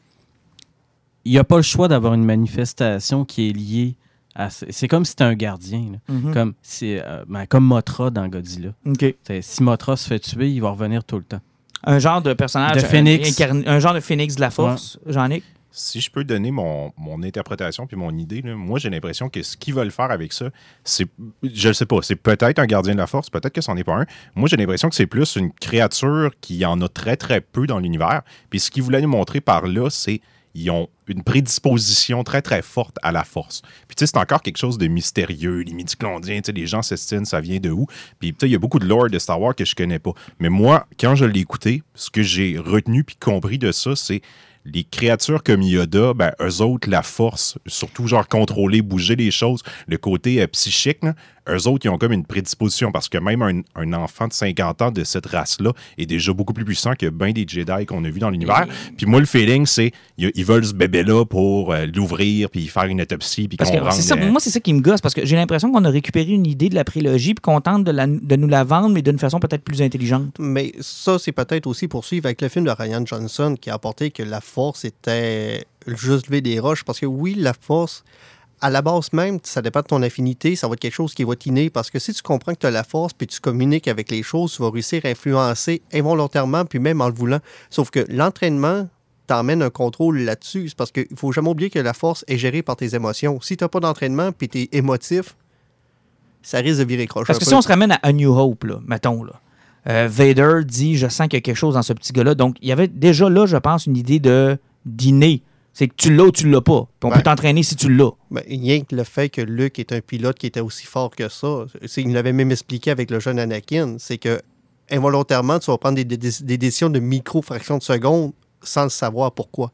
il n'y a pas le choix d'avoir une manifestation qui est liée à. ce- C'est comme si c'était un gardien, là. Mhm. comme, euh, ben, comme Motra dans Godzilla. OK. C'est- Si Motra se fait tuer, il va revenir tout le temps. Un genre de personnage. De phénix. un genre de phénix de la force, Jean-Nic? Si je peux donner mon, interprétation puis mon idée, moi j'ai l'impression que ce qu'ils veulent faire avec ça, c'est, je ne sais pas, c'est peut-être un gardien de la force, peut-être que c'en est pas un. Moi j'ai l'impression que c'est plus une créature qui en a très très peu dans l'univers. Puis ce qu'ils voulaient nous montrer par là, c'est ils ont une prédisposition très très forte à la force. Puis tu sais, c'est encore quelque chose de mystérieux, les midi-clondiens, tu sais, les gens s'estinent, ça vient de où? Puis tu sais, il y a beaucoup de lore de Star Wars que je connais pas. Mais moi, quand je l'ai écouté, ce que j'ai retenu puis compris de ça, c'est les créatures comme Yoda, ben, eux autres, la force, surtout genre contrôler, bouger les choses, le côté euh, psychique, là, eux autres, ils ont comme une prédisposition parce que même un, un enfant de 50 ans de cette race-là est déjà beaucoup plus puissant que bien des Jedi qu'on a vus dans l'univers. Puis moi, le feeling, c'est ils veulent ce bébé-là pour euh, l'ouvrir, puis faire une autopsie, puis ça, euh, moi, c'est ça qui me gosse, parce que j'ai l'impression qu'on a récupéré une idée de la prélogie, puis qu'on tente de, la- de nous la vendre, mais d'une façon peut-être plus intelligente. Mais ça, c'est peut-être aussi poursuivre avec le film de Ryan Johnson qui a apporté que la force était juste lever des roches. Parce que oui, la force, à la base même, ça dépend de ton affinité, ça va être quelque chose qui va t'inner. Parce que si tu comprends que tu as la force puis tu communiques avec les choses, tu vas réussir à influencer involontairement puis même en le voulant. Sauf que l'entraînement t'emmène un contrôle là-dessus. C'est parce qu'il faut jamais oublier que la force est gérée par tes émotions. Si tu n'as pas d'entraînement puis tu es émotif, ça risque de virer croche. Parce que peu. si on se ramène à A New Hope, là, mettons, là, euh, Vader dit Je sens qu'il y a quelque chose dans ce petit gars-là. Donc, il y avait déjà là, je pense, une idée de dîner. C'est que tu l'as ou tu l'as pas. Puis on Ouais. peut t'entraîner si tu l'as. Ben, rien que le fait que Luke est un pilote qui était aussi fort que ça, c'est- il l'avait même expliqué avec le jeune Anakin, c'est que involontairement, tu vas prendre des, des- des décisions de micro-fractions de seconde sans le savoir pourquoi.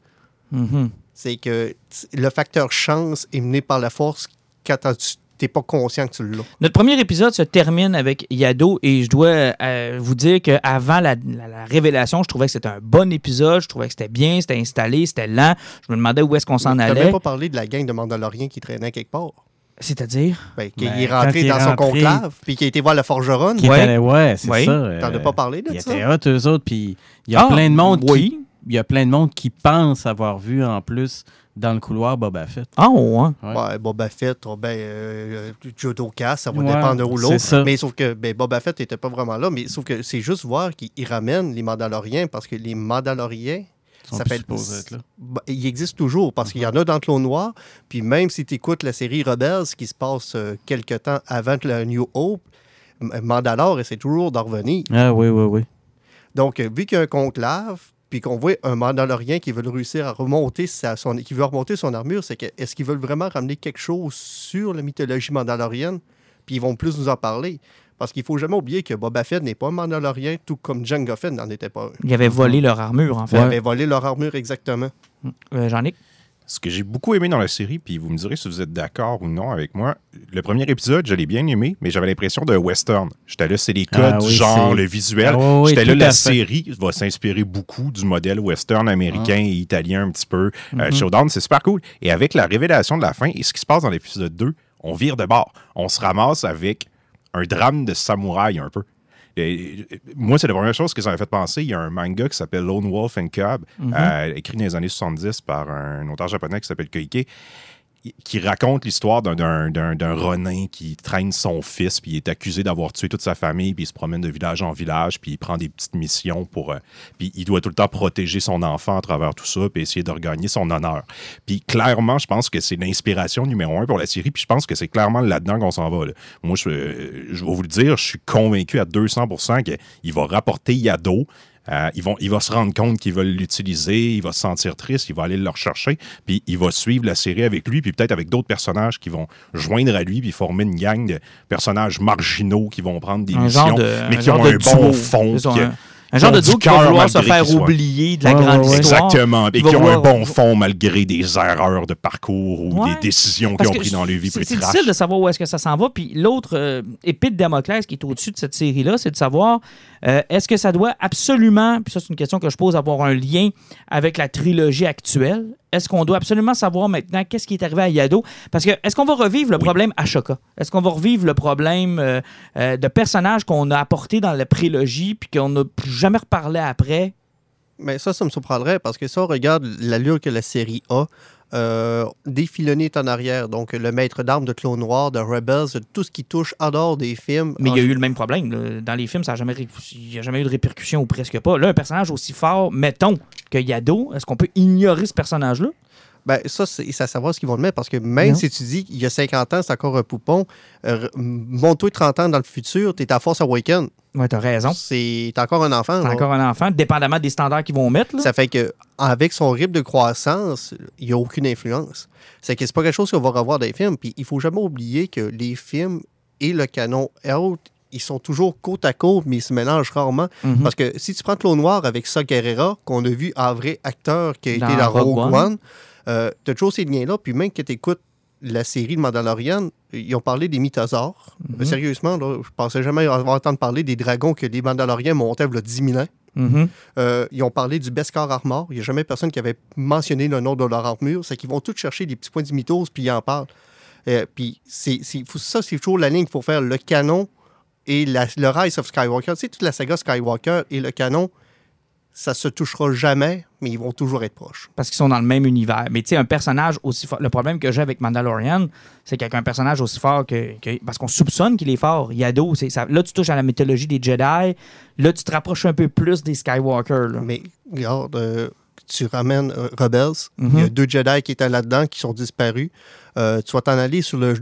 Mhm. C'est que le facteur chance est mené par la force quand tu n'es pas conscient que tu l'as. Notre premier épisode se termine avec Yado et je dois euh, vous dire qu'avant la, la- la révélation, je trouvais que c'était un bon épisode. Je trouvais que c'était bien, c'était installé, c'était lent. Je me demandais où est-ce qu'on s'en Tu n'as allait. même pas parlé de la gang de Mandaloriens qui traînait quelque part? C'est-à-dire? Ben, qui Ben, est rentré il est dans son rentré- conclave, puis qui a été voir le forgeron. Qui Ouais. ouais, c'est Oui. ça. T'en as euh, pas parlé de ça? étaient hot, eux autres, puis il y a Ah, plein de monde qui il y a plein de monde qui pense avoir vu en plus dans le couloir Boba Fett. Ah, ouais. Ouais. Ouais, Boba Fett, oh, ben, euh, Judoka, ça va Ouais, dépendre où c'est l'autre. ça. Mais sauf que ben, Boba Fett n'était pas vraiment là, mais sauf que c'est juste voir qu'il il ramène les Mandaloriens parce que les Mandaloriens, sont ça plus fait supposés être là. bah, ils existent toujours parce qu'il y en a dans Clone Noir. Puis même si tu écoutes la série Rebels qui se passe euh, quelque temps avant le New Hope, Mandalore essaie toujours d'en revenir. Ah oui, oui, oui. Donc, euh, vu qu'il y a un conclave, puis qu'on voit un Mandalorien qui veut réussir à remonter sa, son, qui veut remonter son armure, c'est que est-ce qu'ils veulent vraiment ramener quelque chose sur la mythologie mandalorienne, puis ils vont plus nous en parler. Parce qu'il faut jamais oublier que Boba Fett n'est pas un Mandalorien, tout comme Jango Fett n'en était pas un. Ils avaient volé leur armure, en Ils fait. avaient volé leur armure exactement. Euh, Jean-Nic Ce que j'ai beaucoup aimé dans la série, puis vous me direz si vous êtes d'accord ou non avec moi, le premier épisode, je l'ai bien aimé, mais j'avais l'impression d'un western. J'étais là, c'est les codes, Ah oui, genre, le visuel. Ah oui, J'étais là, la série va s'inspirer beaucoup du modèle western américain Ah. et italien un petit peu. Mhm. Euh, Showdown, c'est super cool. Et avec la révélation de la fin et ce qui se passe dans l'épisode 2, on vire de bord. On se ramasse avec un drame de samouraï un peu. Et, moi, c'est la première chose que ça m'a fait penser. Il y a un manga qui s'appelle Lone Wolf and Cub, Mhm. euh, écrit dans les années 70 par un auteur japonais qui s'appelle Koike. Qui raconte l'histoire d'un- Ronin qui traîne son fils, puis il est accusé d'avoir tué toute sa famille, puis il se promène de village en village, puis il prend des petites missions pour. euh, puis il doit tout le temps protéger son enfant à travers tout ça, puis essayer de regagner son honneur. Puis clairement, je pense que c'est l'inspiration numéro un pour la série, puis je pense que c'est clairement là-dedans qu'on s'en va. Moi, je, euh, je vais vous le dire, je suis convaincu à 200% qu'il va rapporter Yado. Euh, ils vont, il va se rendre compte qu'ils veulent l'utiliser, il va se sentir triste, il va aller le rechercher, puis il va suivre la série avec lui, puis peut-être avec d'autres personnages qui vont joindre à lui, puis former une gang de personnages marginaux qui vont prendre des Un missions, de, mais qui ont un bon fond. Un, un genre de du qui va cœur vouloir se malgré faire oublier de la Ouais, grande ouais, ouais. histoire. Exactement. Et qui ont un bon fond malgré des erreurs de parcours ou Ouais. des décisions qu'ils ont prises dans leur vie c'est- plus C'est trash. difficile de savoir où est-ce que ça s'en va. Puis l'autre euh, épée de Damoclès qui est au-dessus de cette série-là, c'est de savoir euh, est-ce que ça doit absolument, puis ça c'est une question que je pose, avoir un lien avec la trilogie actuelle? Est-ce qu'on doit absolument savoir maintenant qu'est-ce qui est arrivé à Yado? Parce que est-ce qu'on va revivre le problème Ashoka? Est-ce qu'on va revivre le problème euh, euh, de personnages qu'on a apporté dans la prélogie puis qu'on n'a plus jamais reparlé après? Mais ça, ça me surprendrait parce que si on regarde l'allure que la série a, euh, des filonniers est en arrière. Donc, le maître d'armes de Clone Noir, de Rebels, de tout ce qui touche en dehors des films. Mais il y a eu le même problème. là. Dans les films, ça n'a jamais, y a jamais eu de répercussions ou presque pas. Là, un personnage aussi fort, mettons, que Yado, est-ce qu'on peut ignorer ce personnage-là? Ben, ça, c'est à savoir ce qu'ils vont le mettre parce que même Non. si tu dis qu'il y a 50 ans, c'est encore un poupon, euh, monte-toi 30 ans dans le futur, tu es à Force Awakens. Ouais, t'as raison. C'est t'es encore un enfant. C'est là. encore un enfant, dépendamment des standards qu'ils vont mettre. Là. Ça fait que avec son rythme de croissance, il n'y a aucune influence. C'est que c'est pas quelque chose qu'on va revoir dans les films. Puis il faut jamais oublier que les films et le canon out, ils sont toujours côte à côte, mais ils se mélangent rarement. Mhm. Parce que si tu prends Clone Noir avec Sa Guerrera, qu'on a vu en vrai acteur qui a Dans été dans Rogue Rogue One. One, euh, tu as toujours ces liens-là. Puis même que tu écoutes la série de Mandalorian, ils ont parlé des mythosaures. Mhm. Sérieusement, là, je pensais jamais avoir entendu parler des dragons que les Mandaloriens montaient il y a 10 000 ans. Mhm. Euh, ils ont parlé du Beskar Armor. Il n'y a jamais personne qui avait mentionné le nom de leur armure. C'est qu'ils vont tous chercher des petits points de mythos puis ils en parlent. Euh, puis c'est, ça, c'est toujours la ligne qu'il faut faire. Le canon et la- le Rise of Skywalker. Tu sais, toute la saga Skywalker et le canon, ça se touchera jamais, mais ils vont toujours être proches. Parce qu'ils sont dans le même univers. Mais tu sais, un personnage aussi fort. Le problème que j'ai avec Mandalorian, c'est qu'avec un personnage aussi fort que. que- parce qu'on soupçonne qu'il est fort. Yado, c'est ça. Là, tu touches à la mythologie des Jedi. Là, tu te rapproches un peu plus des Skywalker. là. Mais regarde, euh, tu ramènes euh, Rebels. Mhm. Il y a deux Jedi qui étaient là-dedans qui sont disparus. Euh, tu vas t'en aller sur le,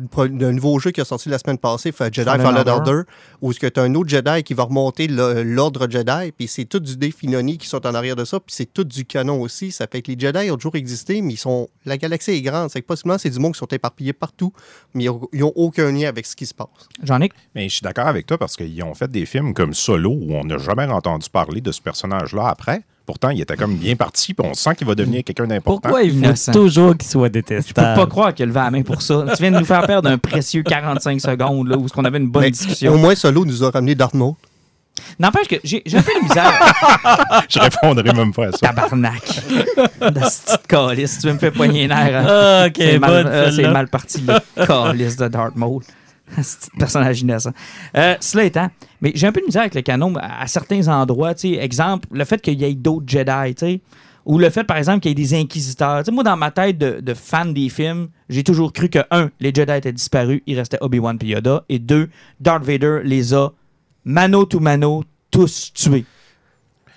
nouveau jeu qui a sorti la semaine passée, fait Jedi Fallen Fallen Order. Order, où tu as un autre Jedi qui va remonter l'ordre Jedi, puis c'est tout du Dave Filoni qui sont en arrière de ça, puis c'est tout du canon aussi. Ça fait que les Jedi ont toujours existé, mais ils sont la galaxie est grande. C'est que possiblement, c'est du monde qui sont éparpillés partout, mais ils n'ont aucun lien avec ce qui se passe. J'en ai. Mais je suis d'accord avec toi parce qu'ils ont fait des films comme Solo où on n'a jamais entendu parler de ce personnage-là après. Pourtant, il était comme bien parti, puis on sent qu'il va devenir quelqu'un d'important. Pourquoi il faut toujours qu'il soit Je peux détestable? pas croire qu'il levé la main pour ça. Tu viens de nous faire perdre un précieux 45 secondes là, où on avait une bonne Mais discussion. au moins, Solo nous a ramené Darth Maul. N'empêche que j'ai un peu de misère. Je répondrai même pas à ça. Tabarnak. De petite calice. Tu veux me faire poigner les nerfs. hein? Ah, ok, c'est mal, euh, mal parti, le calice de Darth Maul. C'est un personnage innocent. Euh, cela étant, mais j'ai un peu de misère avec le canon à, certains endroits. Exemple, le fait qu'il y ait d'autres Jedi, ou le fait, par exemple, qu'il y ait des inquisiteurs. Tu sais, moi, dans ma tête de, fan des films, j'ai toujours cru que, un, les Jedi étaient disparus, il restait Obi-Wan et et deux, Darth Vader les a, mano to mano, tous tués.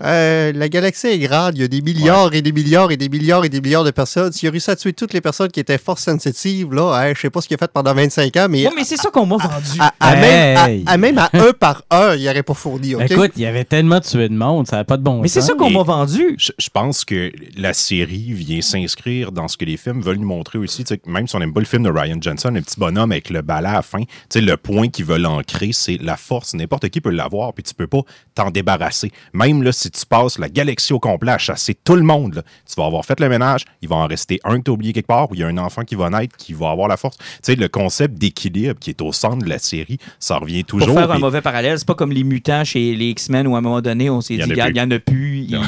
Euh, la galaxie est grande. Il y a des milliards et des milliards et des milliards et des milliards de personnes. S'il a réussi à tuer toutes les personnes qui étaient force sensitives, là, hein, je sais pas ce qu'il a fait pendant 25 ans, mais Ouais, mais c'est ça qu'on m'a vendu. à, à même, à- Hey. à même à un par un, il n'aurait pas fourni. Écoute, il y avait tellement tué de monde, ça n'a pas de bon mais c'est sens. ça qu'on m'a vendu. Je, je pense que la série vient s'inscrire dans ce que les films veulent nous montrer aussi. Tu sais, même si on n'aime pas le film de Ryan Johnson, le petit bonhomme avec le balai à la fin, tu sais, le point qu'ils veulent ancrer, c'est la force. N'importe qui peut l'avoir, puis tu peux pas t'en débarrasser. Même là, si tu passes la galaxie au complet à chasser tout le monde, là, tu vas avoir fait le ménage, il va en rester un que tu oublié quelque part, ou il y a un enfant qui va naître qui va avoir la force. Tu sais, le concept d'équilibre qui est au centre de la série, ça revient Pour toujours. faire un mauvais parallèle, c'est pas comme les mutants chez les X-Men où à un moment donné, on s'est dit, il y en a plus, il,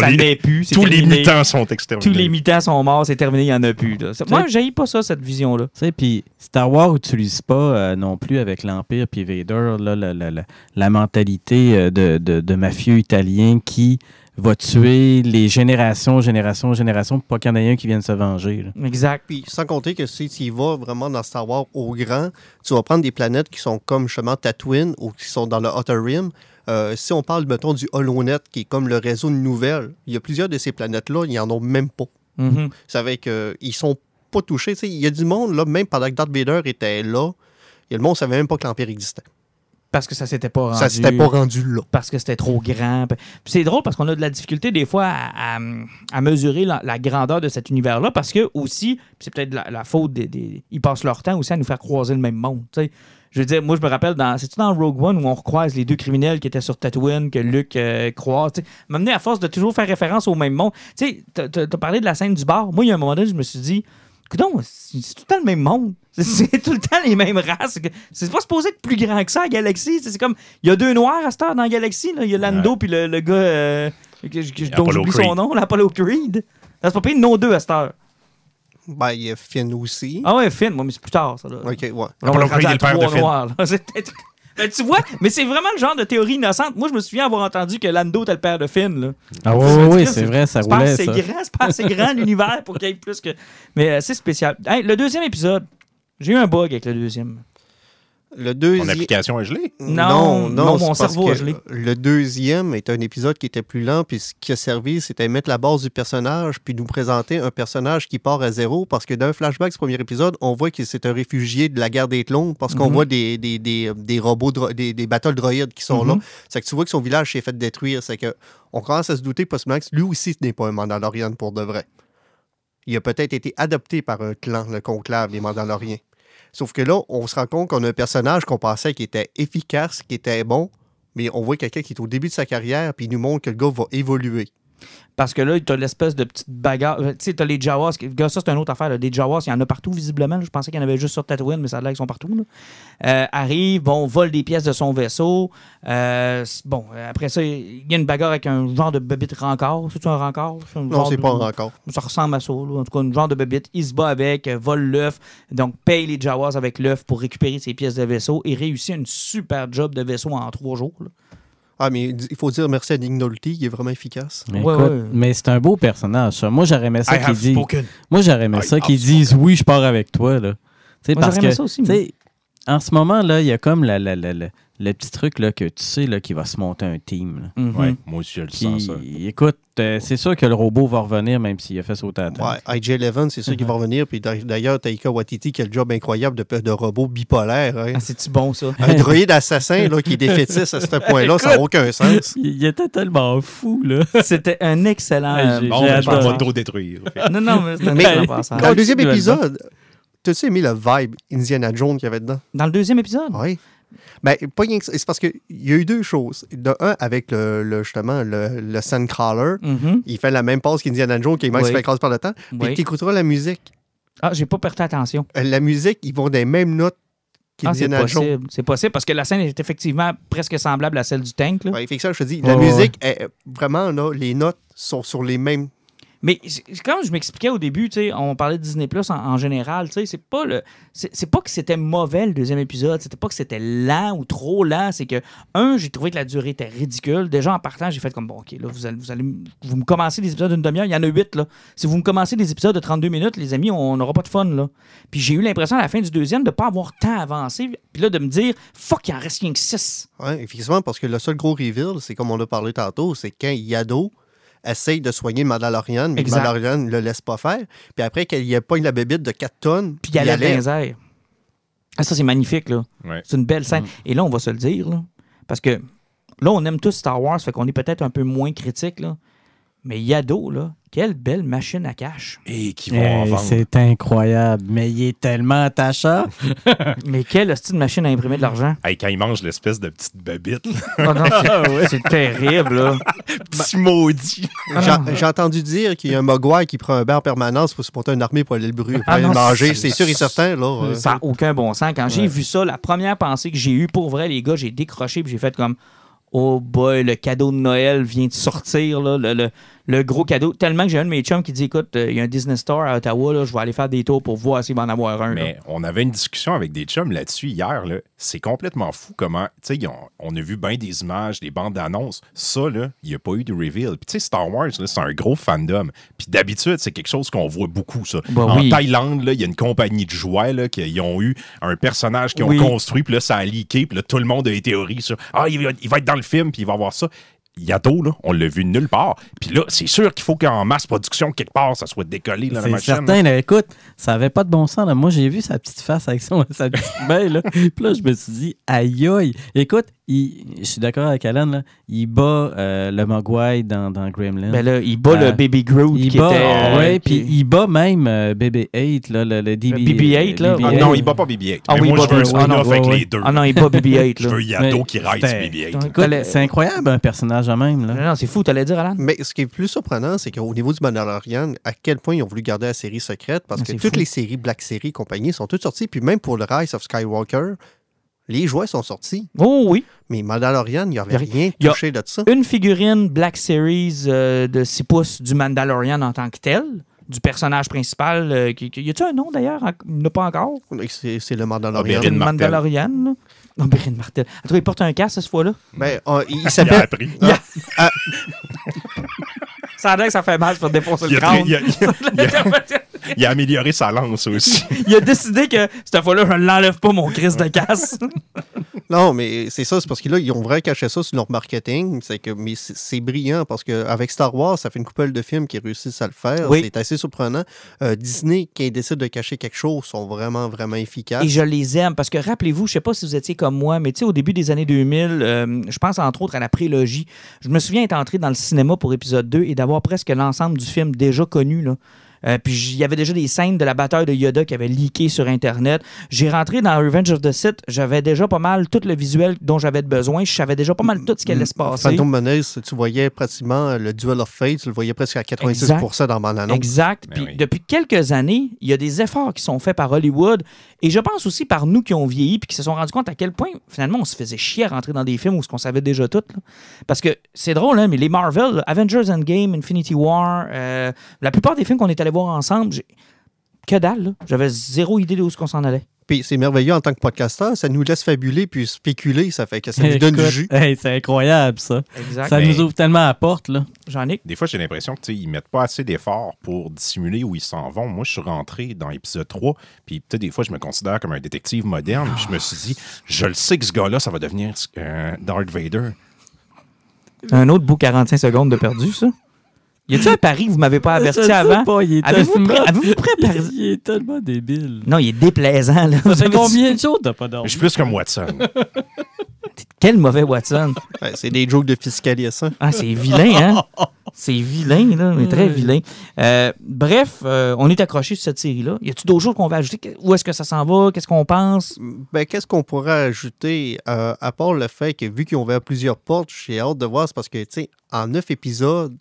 ça les- n'est plus, tous les mutants sont exterminés. Tous les mutants sont morts, c'est terminé, il n'y en a plus. là. Moi, j'ai pas ça, cette vision-là. Tu sais, puis Star Wars n'utilise pas euh, non plus avec l'Empire puis Vader là, la, la- la- la mentalité euh, de, de, de mafieux italien qui va tuer les générations, générations, générations, pour pas qu'il y en ait un qui vienne se venger. là. Exact. Puis sans compter que si tu y vas vraiment dans Star Wars au grand, tu vas prendre des planètes qui sont comme justement Tatooine ou qui sont dans le Outer Rim. Euh, si on parle, mettons, du HoloNet, qui est comme le réseau de nouvelles, il y a plusieurs de ces planètes-là, ils en ont même pas. Mhm. Ça fait qu'ils sont pas touchés. Tu sais, Il y a du monde, là, même pendant que Darth Vader était là, il y a le monde ne savait même pas que l'Empire existait. Parce que ça s'était pas rendu. Ça s'était pas rendu là. parce que c'était trop grand. C'est drôle parce qu'on a de la difficulté des fois à, à- à mesurer la, la grandeur de cet univers-là parce que aussi, c'est peut-être la, la faute des, des- Ils passent leur temps aussi à nous faire croiser le même monde. Je veux dire, moi je me rappelle dans. C'est-tu dans Rogue One où on recroise les deux criminels qui étaient sur Tatooine, que Luke euh, croise. tu sais. M'amener à force de toujours faire référence au même monde. Tu sais, t'as parlé de la scène du bar. Moi, il y a un moment donné, je me suis dit. Coudon, c'est c'est tout le temps le même monde. C'est- C'est tout le temps les mêmes races. C'est C'est pas supposé être plus grand que ça, la galaxie. C'est c'est comme. Il y a deux noirs à cette heure dans la galaxie. là. Il y a Lando puis le, le gars euh, que, que- dont j'oublie son nom, l'Apollo Creed. C'est pas payé de nos deux à cette heure. Ben, il y a Finn aussi. Ah ouais, Finn, moi, mais c'est plus tard, ça. Là. OK, ouais. On Apollo Creed est le père de Finn. noirs, là. Ben, tu vois, mais c'est vraiment le genre de théorie innocente. Moi, je me souviens avoir entendu que Lando était le père de Finn. Là. Ah oui, oui, c'est vrai, ça C'est pas roulait, ça. grand, c'est pas assez grand l'univers pour qu'il y ait plus que. Mais euh, c'est spécial. Hey, le deuxième épisode, j'ai eu un bug avec le deuxième. Le deuxième. application est gelée? Non, non, mon c'est parce cerveau a gelé. Le deuxième est un épisode qui était plus lent, puis ce qui a servi, c'était mettre la base du personnage, puis nous présenter un personnage qui part à zéro, parce que dans un flashback, ce premier épisode, on voit que c'est un réfugié de la guerre des clones, parce qu'on Mhm. voit des, des, des, des robots, dro- des, des battles droïdes qui sont là. Mhm. C'est que tu vois que son village s'est fait détruire. C'est que on commence à se douter possiblement que lui aussi, ce n'est pas un Mandalorian pour de vrai. Il a peut-être été adopté par un clan, le conclave des Mandaloriens. Sauf que là, on se rend compte qu'on a un personnage qu'on pensait qui était efficace, qui était bon, mais on voit quelqu'un qui est au début de sa carrière, puis il nous montre que le gars va évoluer. Parce que là, t'as l'espèce de petite bagarre. euh, Tu sais, t'as les Jawas. ça, c'est une autre affaire. là. Des Jawas, il y en a partout, visiblement. Je pensais qu'il y en avait juste sur Tatooine, mais ça a l'air qu'ils sont partout. Euh, arrive, bon, vole des pièces de son vaisseau. Euh, bon, euh, après ça, il y a une bagarre avec un genre de bébite rancor. C'est-tu un un Non, c'est de- pas encore. Ça ressemble à ça. là. En tout cas, une genre de bébite. Il se bat avec, vole l'œuf, donc paye les Jawas avec l'œuf pour récupérer ses pièces de vaisseau et réussit une super job de vaisseau en trois jours. là. Ah, mais il faut dire merci à Nick Nolte, il est vraiment efficace. Mais, Ouais, écoute, ouais. mais c'est un beau personnage, ça. Moi, j'aurais aimé ça I qu'ils disent. Moi, j'aurais aimé I ça qu'ils disent oui, je pars avec toi. Là. Tu sais, Moi, parce j'aurais aimé que, ça aussi, tu moi. sais, en ce moment, là, il y a comme la- la- la- la- le petit truc là, que tu sais là, qui va se monter un team. là. Mhm. Ouais, moi aussi, je le sens, ça. écoute, euh, c'est sûr que le robot va revenir même s'il a fait sauter la tête. Ouais, IJ-11, c'est sûr qu'il va revenir. Puis d'a- d'ailleurs, Taika Waititi qui a le job incroyable de, de robot bipolaire. hein. Ah, c'est-tu bon, ça? Un droïde assassin là, qui est défaitiste à ce point-là, ça n'a aucun sens. Il, était tellement fou, là. C'était un excellent. Bon, je vais adoré. pas trop détruire. Non, non, mais c'est un Mais- excellent passage. Dans le deuxième épisode, t'as-tu aimé le vibe Indiana Jones qu'il y avait dedans? Dans le deuxième épisode? Oui. Ben, pas rien que ça. C'est parce qu'il y a eu deux choses. De un, avec le, le- justement le, le Sandcrawler, Mhm. il fait la même passe qu'Indiana Jones, qui Oui. se fait écraser par le temps. Oui. Puis t'écouteras la musique. Ah, j'ai pas porté attention. Euh, La musique, ils vont des mêmes notes Ah, c'est Jones. C'est possible parce que la scène est effectivement presque semblable à celle du tank. là. Ouais, fait que ça, je te dis, la musique, est, vraiment, là, les notes sont sur les mêmes. Mais comme je m'expliquais au début, on parlait de Disney Plus en, général, c'est pas le, c'est pas que c'était mauvais le deuxième épisode, c'était pas que c'était lent ou trop lent, c'est que un, j'ai trouvé que la durée était ridicule. Déjà en partant, j'ai fait comme bon, ok, là vous allez, vous allez, vous me commencez des épisodes d'une demi-heure, il y en a huit là. Si vous me commencez des épisodes de 32 minutes, les amis, on n'aura pas de fun là. Puis j'ai eu l'impression à la fin du deuxième de pas avoir tant avancé, puis là de me dire fuck, il en reste rien que six. Ouais, effectivement, parce que le seul gros reveal, c'est comme on a parlé tantôt, c'est quand Yado essaye de soigner Mandalorian, mais Exact. Mandalorian ne le laisse pas faire. Puis après, qu'il y a pas la bébite de 4 tonnes, Puis il allait dans les. Ah, ça c'est magnifique là. Ouais. C'est une belle scène. Et là, on va se le dire, là, parce que là, on aime tous Star Wars, fait qu'on est peut-être un peu moins critique, là. Mais Yado, là, quelle belle machine à cash. Et qui vont en Hey, vendre. c'est incroyable, mais il est tellement attachant. Mais quelle hostie de machine à imprimer de l'argent. Hey, quand ils mangent l'espèce de petite babite, là, Ah non, c'est- terrible, là. petit maudit. J'ai j'ai entendu dire qu'il y a un Mogwai qui prend un bain en permanence pour se monter une armée pour aller le brûler, pour Ah aller non, le manger. c'est- sûr et certain, là. euh. Ça n'a aucun bon sens. Quand j'ai vu ça, la première pensée que j'ai eue, pour vrai, les gars, j'ai décroché puis j'ai fait comme Oh boy, le cadeau de Noël vient de sortir, là, le, le gros cadeau. Tellement que j'ai un de mes chums qui dit écoute, euh, il y a un Disney Store à Ottawa, là, je vais aller faire des tours pour voir s'il va en avoir un. là. Mais on avait une discussion avec des chums là-dessus hier. Là. C'est complètement fou comment. Tu sais, on a vu bien des images, des bandes d'annonces. Ça, là, il n'y a pas eu de reveal. Puis, tu sais, Star Wars, là, c'est un gros fandom. Puis, d'habitude, c'est quelque chose qu'on voit beaucoup, ça. Bah en oui. Thaïlande, là, il y a une compagnie de jouets là, qui ont eu un personnage qu'ils ont Oui. construit. Puis là, ça a leaké. Puis là, tout le monde a des théories sur Ah, il va, il va être dans le film, puis il va avoir ça. Yato, là, on l'a vu nulle part. Puis là, c'est sûr qu'il faut qu'en masse production, quelque part, ça soit décollé, là, la C'est machine. certain, là, écoute, ça avait pas de bon sens. Là. Moi, j'ai vu sa petite face avec son, sa petite main, là. Puis là, je me suis dit, aïe aïe. Écoute, il- je suis d'accord avec Alan, là. Il bat euh, le Mogwai dans, dans Gremlin. Ben là, il bat Euh, le Baby Groot il qui bat, était. euh, ouais, qui- puis il bat même euh, BB-8, là, le, le DB, BB-8, là? Ah, non, il bat pas BB-8. Ah Mais oui, moi, il je bat veux un. Ah non, avec ouais, les deux. Ah non, il bat BB-8. Je là. veux Yato Mais qui reste c'était- BB-8. Donc, Écoute, T'allais- c'est incroyable un personnage de même. Là. Non, non, c'est fou, t'allais dire, Alan? Mais ce qui est plus surprenant, c'est qu'au niveau du Mandalorian, à quel point ils ont voulu garder la série secrète, parce Ah, que toutes les séries Black Series et compagnie sont toutes sorties, puis même pour le Rise of Skywalker, les jouets sont sortis. Oh oui. Mais Mandalorian, il n'y avait Il rien il y a- touché de ça. Une figurine Black Series euh, de 6 pouces du Mandalorian en tant que tel, du personnage principal. euh, qui, qui- y a-tu un nom d'ailleurs? En- Il n'a pas encore? C'est c'est le Mandalorian. Le. Mandalorian. là. Oberyn Martel. En tout cas, il porte un casque cette fois-là. Ben, euh, il Il a s'appelle. appris. Ça a l'air que ça fait mal pour défoncer Il le a, crâne. Il a- amélioré sa lance aussi. Il a décidé que cette fois-là, je ne l'enlève pas, mon Christ de casse. Non, mais c'est ça, c'est parce que là, ils ont vraiment caché ça sur leur marketing. C'est que, mais c'est c'est brillant parce qu'avec Star Wars, ça fait une couple de films qui réussissent à le faire. Oui. C'est assez surprenant. Euh, Disney, qui décide de cacher quelque chose, sont vraiment, vraiment efficaces. Et je les aime parce que rappelez-vous, je sais pas si vous étiez comme moi, mais tu sais, au début des années 2000, euh, je pense entre autres à la prélogie. Je me souviens être entré dans le cinéma pour épisode 2 et d'avoir presque l'ensemble du film déjà connu. Là. Euh, puis il y avait déjà des scènes de la bataille de Yoda qui avaient leaké sur Internet. J'ai rentré dans Revenge of the Sith, j'avais déjà pas mal tout le visuel dont j'avais besoin. Je savais déjà pas mal tout ce qui allait se passer. Phantom Menace, tu voyais pratiquement le Duel of Fate, tu le voyais presque à 86% dans mon annonce. Exact. Puis oui. depuis quelques années, il y a des efforts qui sont faits par Hollywood et je pense aussi par nous qui ont vieilli puis qui se sont rendus compte à quel point finalement on se faisait chier à rentrer dans des films où ce qu'on savait déjà tout. Parce que c'est drôle, hein, mais les Marvel, là, Avengers Endgame, Infinity War, euh, la plupart des films qu'on est allés voir ensemble, que dalle, j'avais zéro idée de où ce qu'on s'en allait. Puis c'est merveilleux en tant que podcasteur, ça nous laisse fabuler puis spéculer, ça fait que ça nous donne du jus. hey, c'est incroyable, ça. Exact. Ça Mais- nous ouvre tellement la porte, là. Jean-Nic? Des fois, j'ai l'impression qu'ils mettent pas assez d'efforts pour dissimuler où ils s'en vont. Moi, je suis rentré dans l'épisode 3, puis peut-être des fois, je me considère comme un détective moderne. puis je me suis dit, je le sais que ce gars-là, ça va devenir euh, Darth Vader. Un autre bout 45 secondes de perdu, ça? Y a-tu un pari que vous m'avez pas Je averti sais avant? pas, il est Avez-vous tellement- pré- avez-vous préparé- Il est tellement débile. Non, il est déplaisant. Là. Ça fait combien de jours t'as pas Je dormi? suis plus comme Watson. Quel mauvais Watson? Ouais, c'est des jokes de fiscalis, hein. Ah, c'est vilain, hein? C'est vilain, là, mais très vilain. Euh, bref, euh, on est accroché sur cette série-là. Y a-tu d'autres choses qu'on va ajouter? Où est-ce que ça s'en va? Qu'est-ce qu'on pense? Ben, qu'est-ce qu'on pourrait ajouter, euh, à part le fait que vu qu'ils ont ouvert plusieurs portes, j'ai hâte de voir, c'est parce que, tu sais, en neuf épisodes,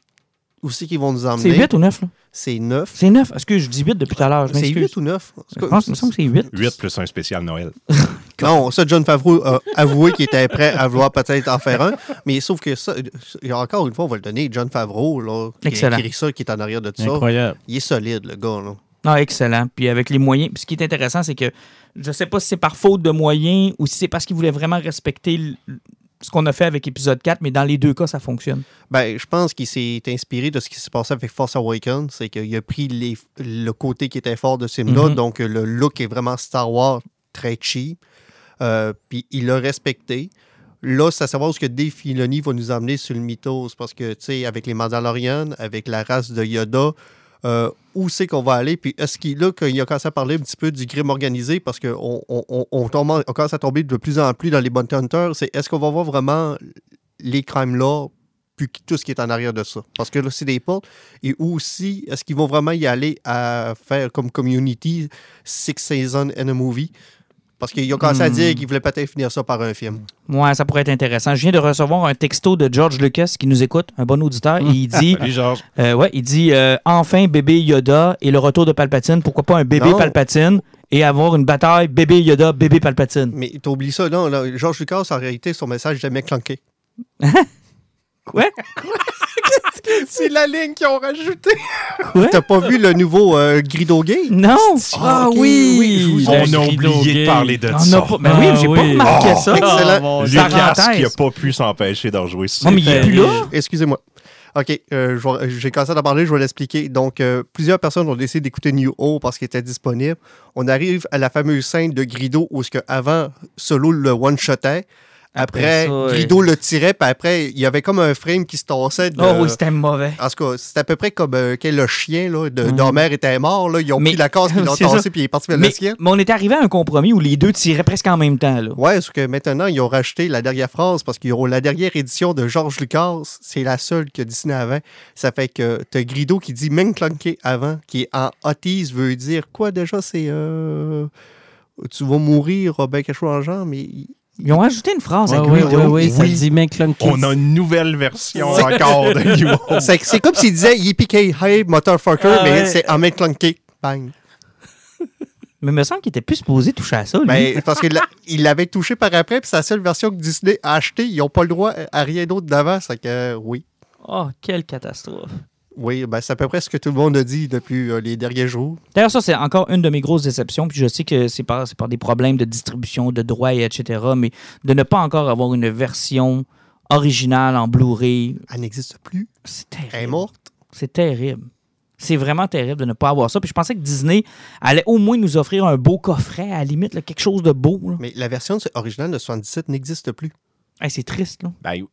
où c'est qu'ils vont nous C'est emmener? 8 ou 9, là? C'est neuf. C'est 9. Est-ce que je dis 8 depuis tout à l'heure? C'est m'excuse. 8 ou 9? Je pense, que c'est 8. 8 plus un spécial Noël. Non, ça, John Favreau a avoué qu'il était prêt à vouloir peut-être en faire un. Mais sauf que ça, il y a encore une fois, on va le donner, John Favreau, là, qui, Excellent. qui écrit ça, qui est en arrière de tout ça. Incroyable. Il est solide, le gars, là. Ah, excellent. Puis avec les moyens. Puis ce qui est intéressant, c'est que je sais pas si c'est par faute de moyens ou si c'est parce qu'il voulait vraiment respecter l- ce qu'on a fait avec épisode 4, mais dans les deux cas, ça fonctionne. Ben, je pense qu'il s'est inspiré de ce qui s'est passé avec Force Awakens. C'est qu'il a pris les- le côté qui était fort de ce film-là. Mhm. Donc, le look est vraiment Star Wars, très cheap. Euh, puis il l'a respecté. Là, c'est à savoir ce que Dave Filoni va nous amener sur le mythos. Parce que, tu sais, avec les Mandalorians, avec la race de Yoda, euh, où c'est qu'on va aller? Puis est-ce qu'il a commencé à parler un petit peu du crime organisé? Parce qu'on commence à tomber de plus en plus dans les Bounty Hunters. C'est est-ce qu'on va voir vraiment les crimes là puis tout ce qui est en arrière de ça? Parce que là, c'est des portes. Et aussi, est-ce qu'ils vont vraiment y aller à faire comme community Six Seasons and a Movie? Parce qu'ils ont commencé à Hmm. dire qu'ils voulaient peut-être finir ça par un film. Ouais, ça pourrait être intéressant. Je viens de recevoir un texto de George Lucas qui nous écoute, un bon auditeur, et il dit, Salut, euh, ouais, il dit euh, enfin bébé Yoda et le retour de Palpatine. Pourquoi pas un bébé Non. Palpatine et avoir une bataille bébé Yoda, bébé Palpatine? Mais t'oublies ça, non? Là, George Lucas, en réalité, son message jamais clanqué. Quoi? C'est? La ligne qu'ils ont rajoutée. T'as pas vu le nouveau euh, Grido Gay? Non! Ah ok, oui, oui, On a oublié de parler de On ça. pas... Ben oui, Ah j'ai pas oui. remarqué Oh, ça. excellent. mon Lucas, qui a pas pu s'empêcher d'en jouer. Non, mais il est plus là. Excusez-moi. OK, euh, j'ai commencé à en parler, je vais l'expliquer. Donc, euh, plusieurs personnes ont décidé d'écouter New Ho parce qu'il était disponible. On arrive à la fameuse scène de Grido où ce que avant Solo le one-shotait. Après, ça, Grido le tirait, puis après, il y avait comme un frame qui se tassait. De... Oh oui, c'était mauvais. En tout cas, c'est à peu près comme euh, le chien là, de Ouais. d'Homer était mort. Là. Ils ont Mais- pris la case, puis ils l'ont tassé, puis il est parti vers Mais, le ciel. mais on était arrivé à un compromis où les deux tiraient presque en même temps. Là. Ouais, parce que maintenant, ils ont racheté la dernière phrase parce qu'ils ont la dernière édition de George Lucas. C'est la seule que Disney avait. Ça fait que t'as Grido qui dit Menclunky avant, qui est en Otis, veut dire quoi déjà C'est. euh, tu vas mourir, ben quelque chose en genre, mais. Ils ont ajouté une phrase à Ouais, ouais, Grido. ouais, ouais, ça Oui. dit McClunky. On a une nouvelle version encore de Hope. C'est c'est comme s'il disait Yippee Hey, motherfucker, Ah mais ouais. c'est en Menclunky. Bang. Mais il me semble qu'il était plus supposé toucher à ça. Lui. Ben, parce qu'il l'a- il l'avait touché par après, puis c'est la seule version que Disney a achetée. Ils n'ont pas le droit à rien d'autre d'avant. C'est que euh, oui. Oh, quelle catastrophe. Oui, ben, c'est à peu près ce que tout le monde a dit depuis euh, les derniers jours. D'ailleurs, ça, c'est encore une de mes grosses déceptions. Puis je sais que c'est par, c'est par des problèmes de distribution, de droits, et etc. Mais de ne pas encore avoir une version originale en Blu-ray, Elle n'existe plus. c'est Elle est terrible. morte. C'est terrible. C'est vraiment terrible de ne pas avoir ça. Puis je pensais que Disney allait au moins nous offrir un beau coffret, à la limite, là, quelque chose de beau. là. Mais la version originale de 77 n'existe plus. Hey, c'est triste, là. Ben,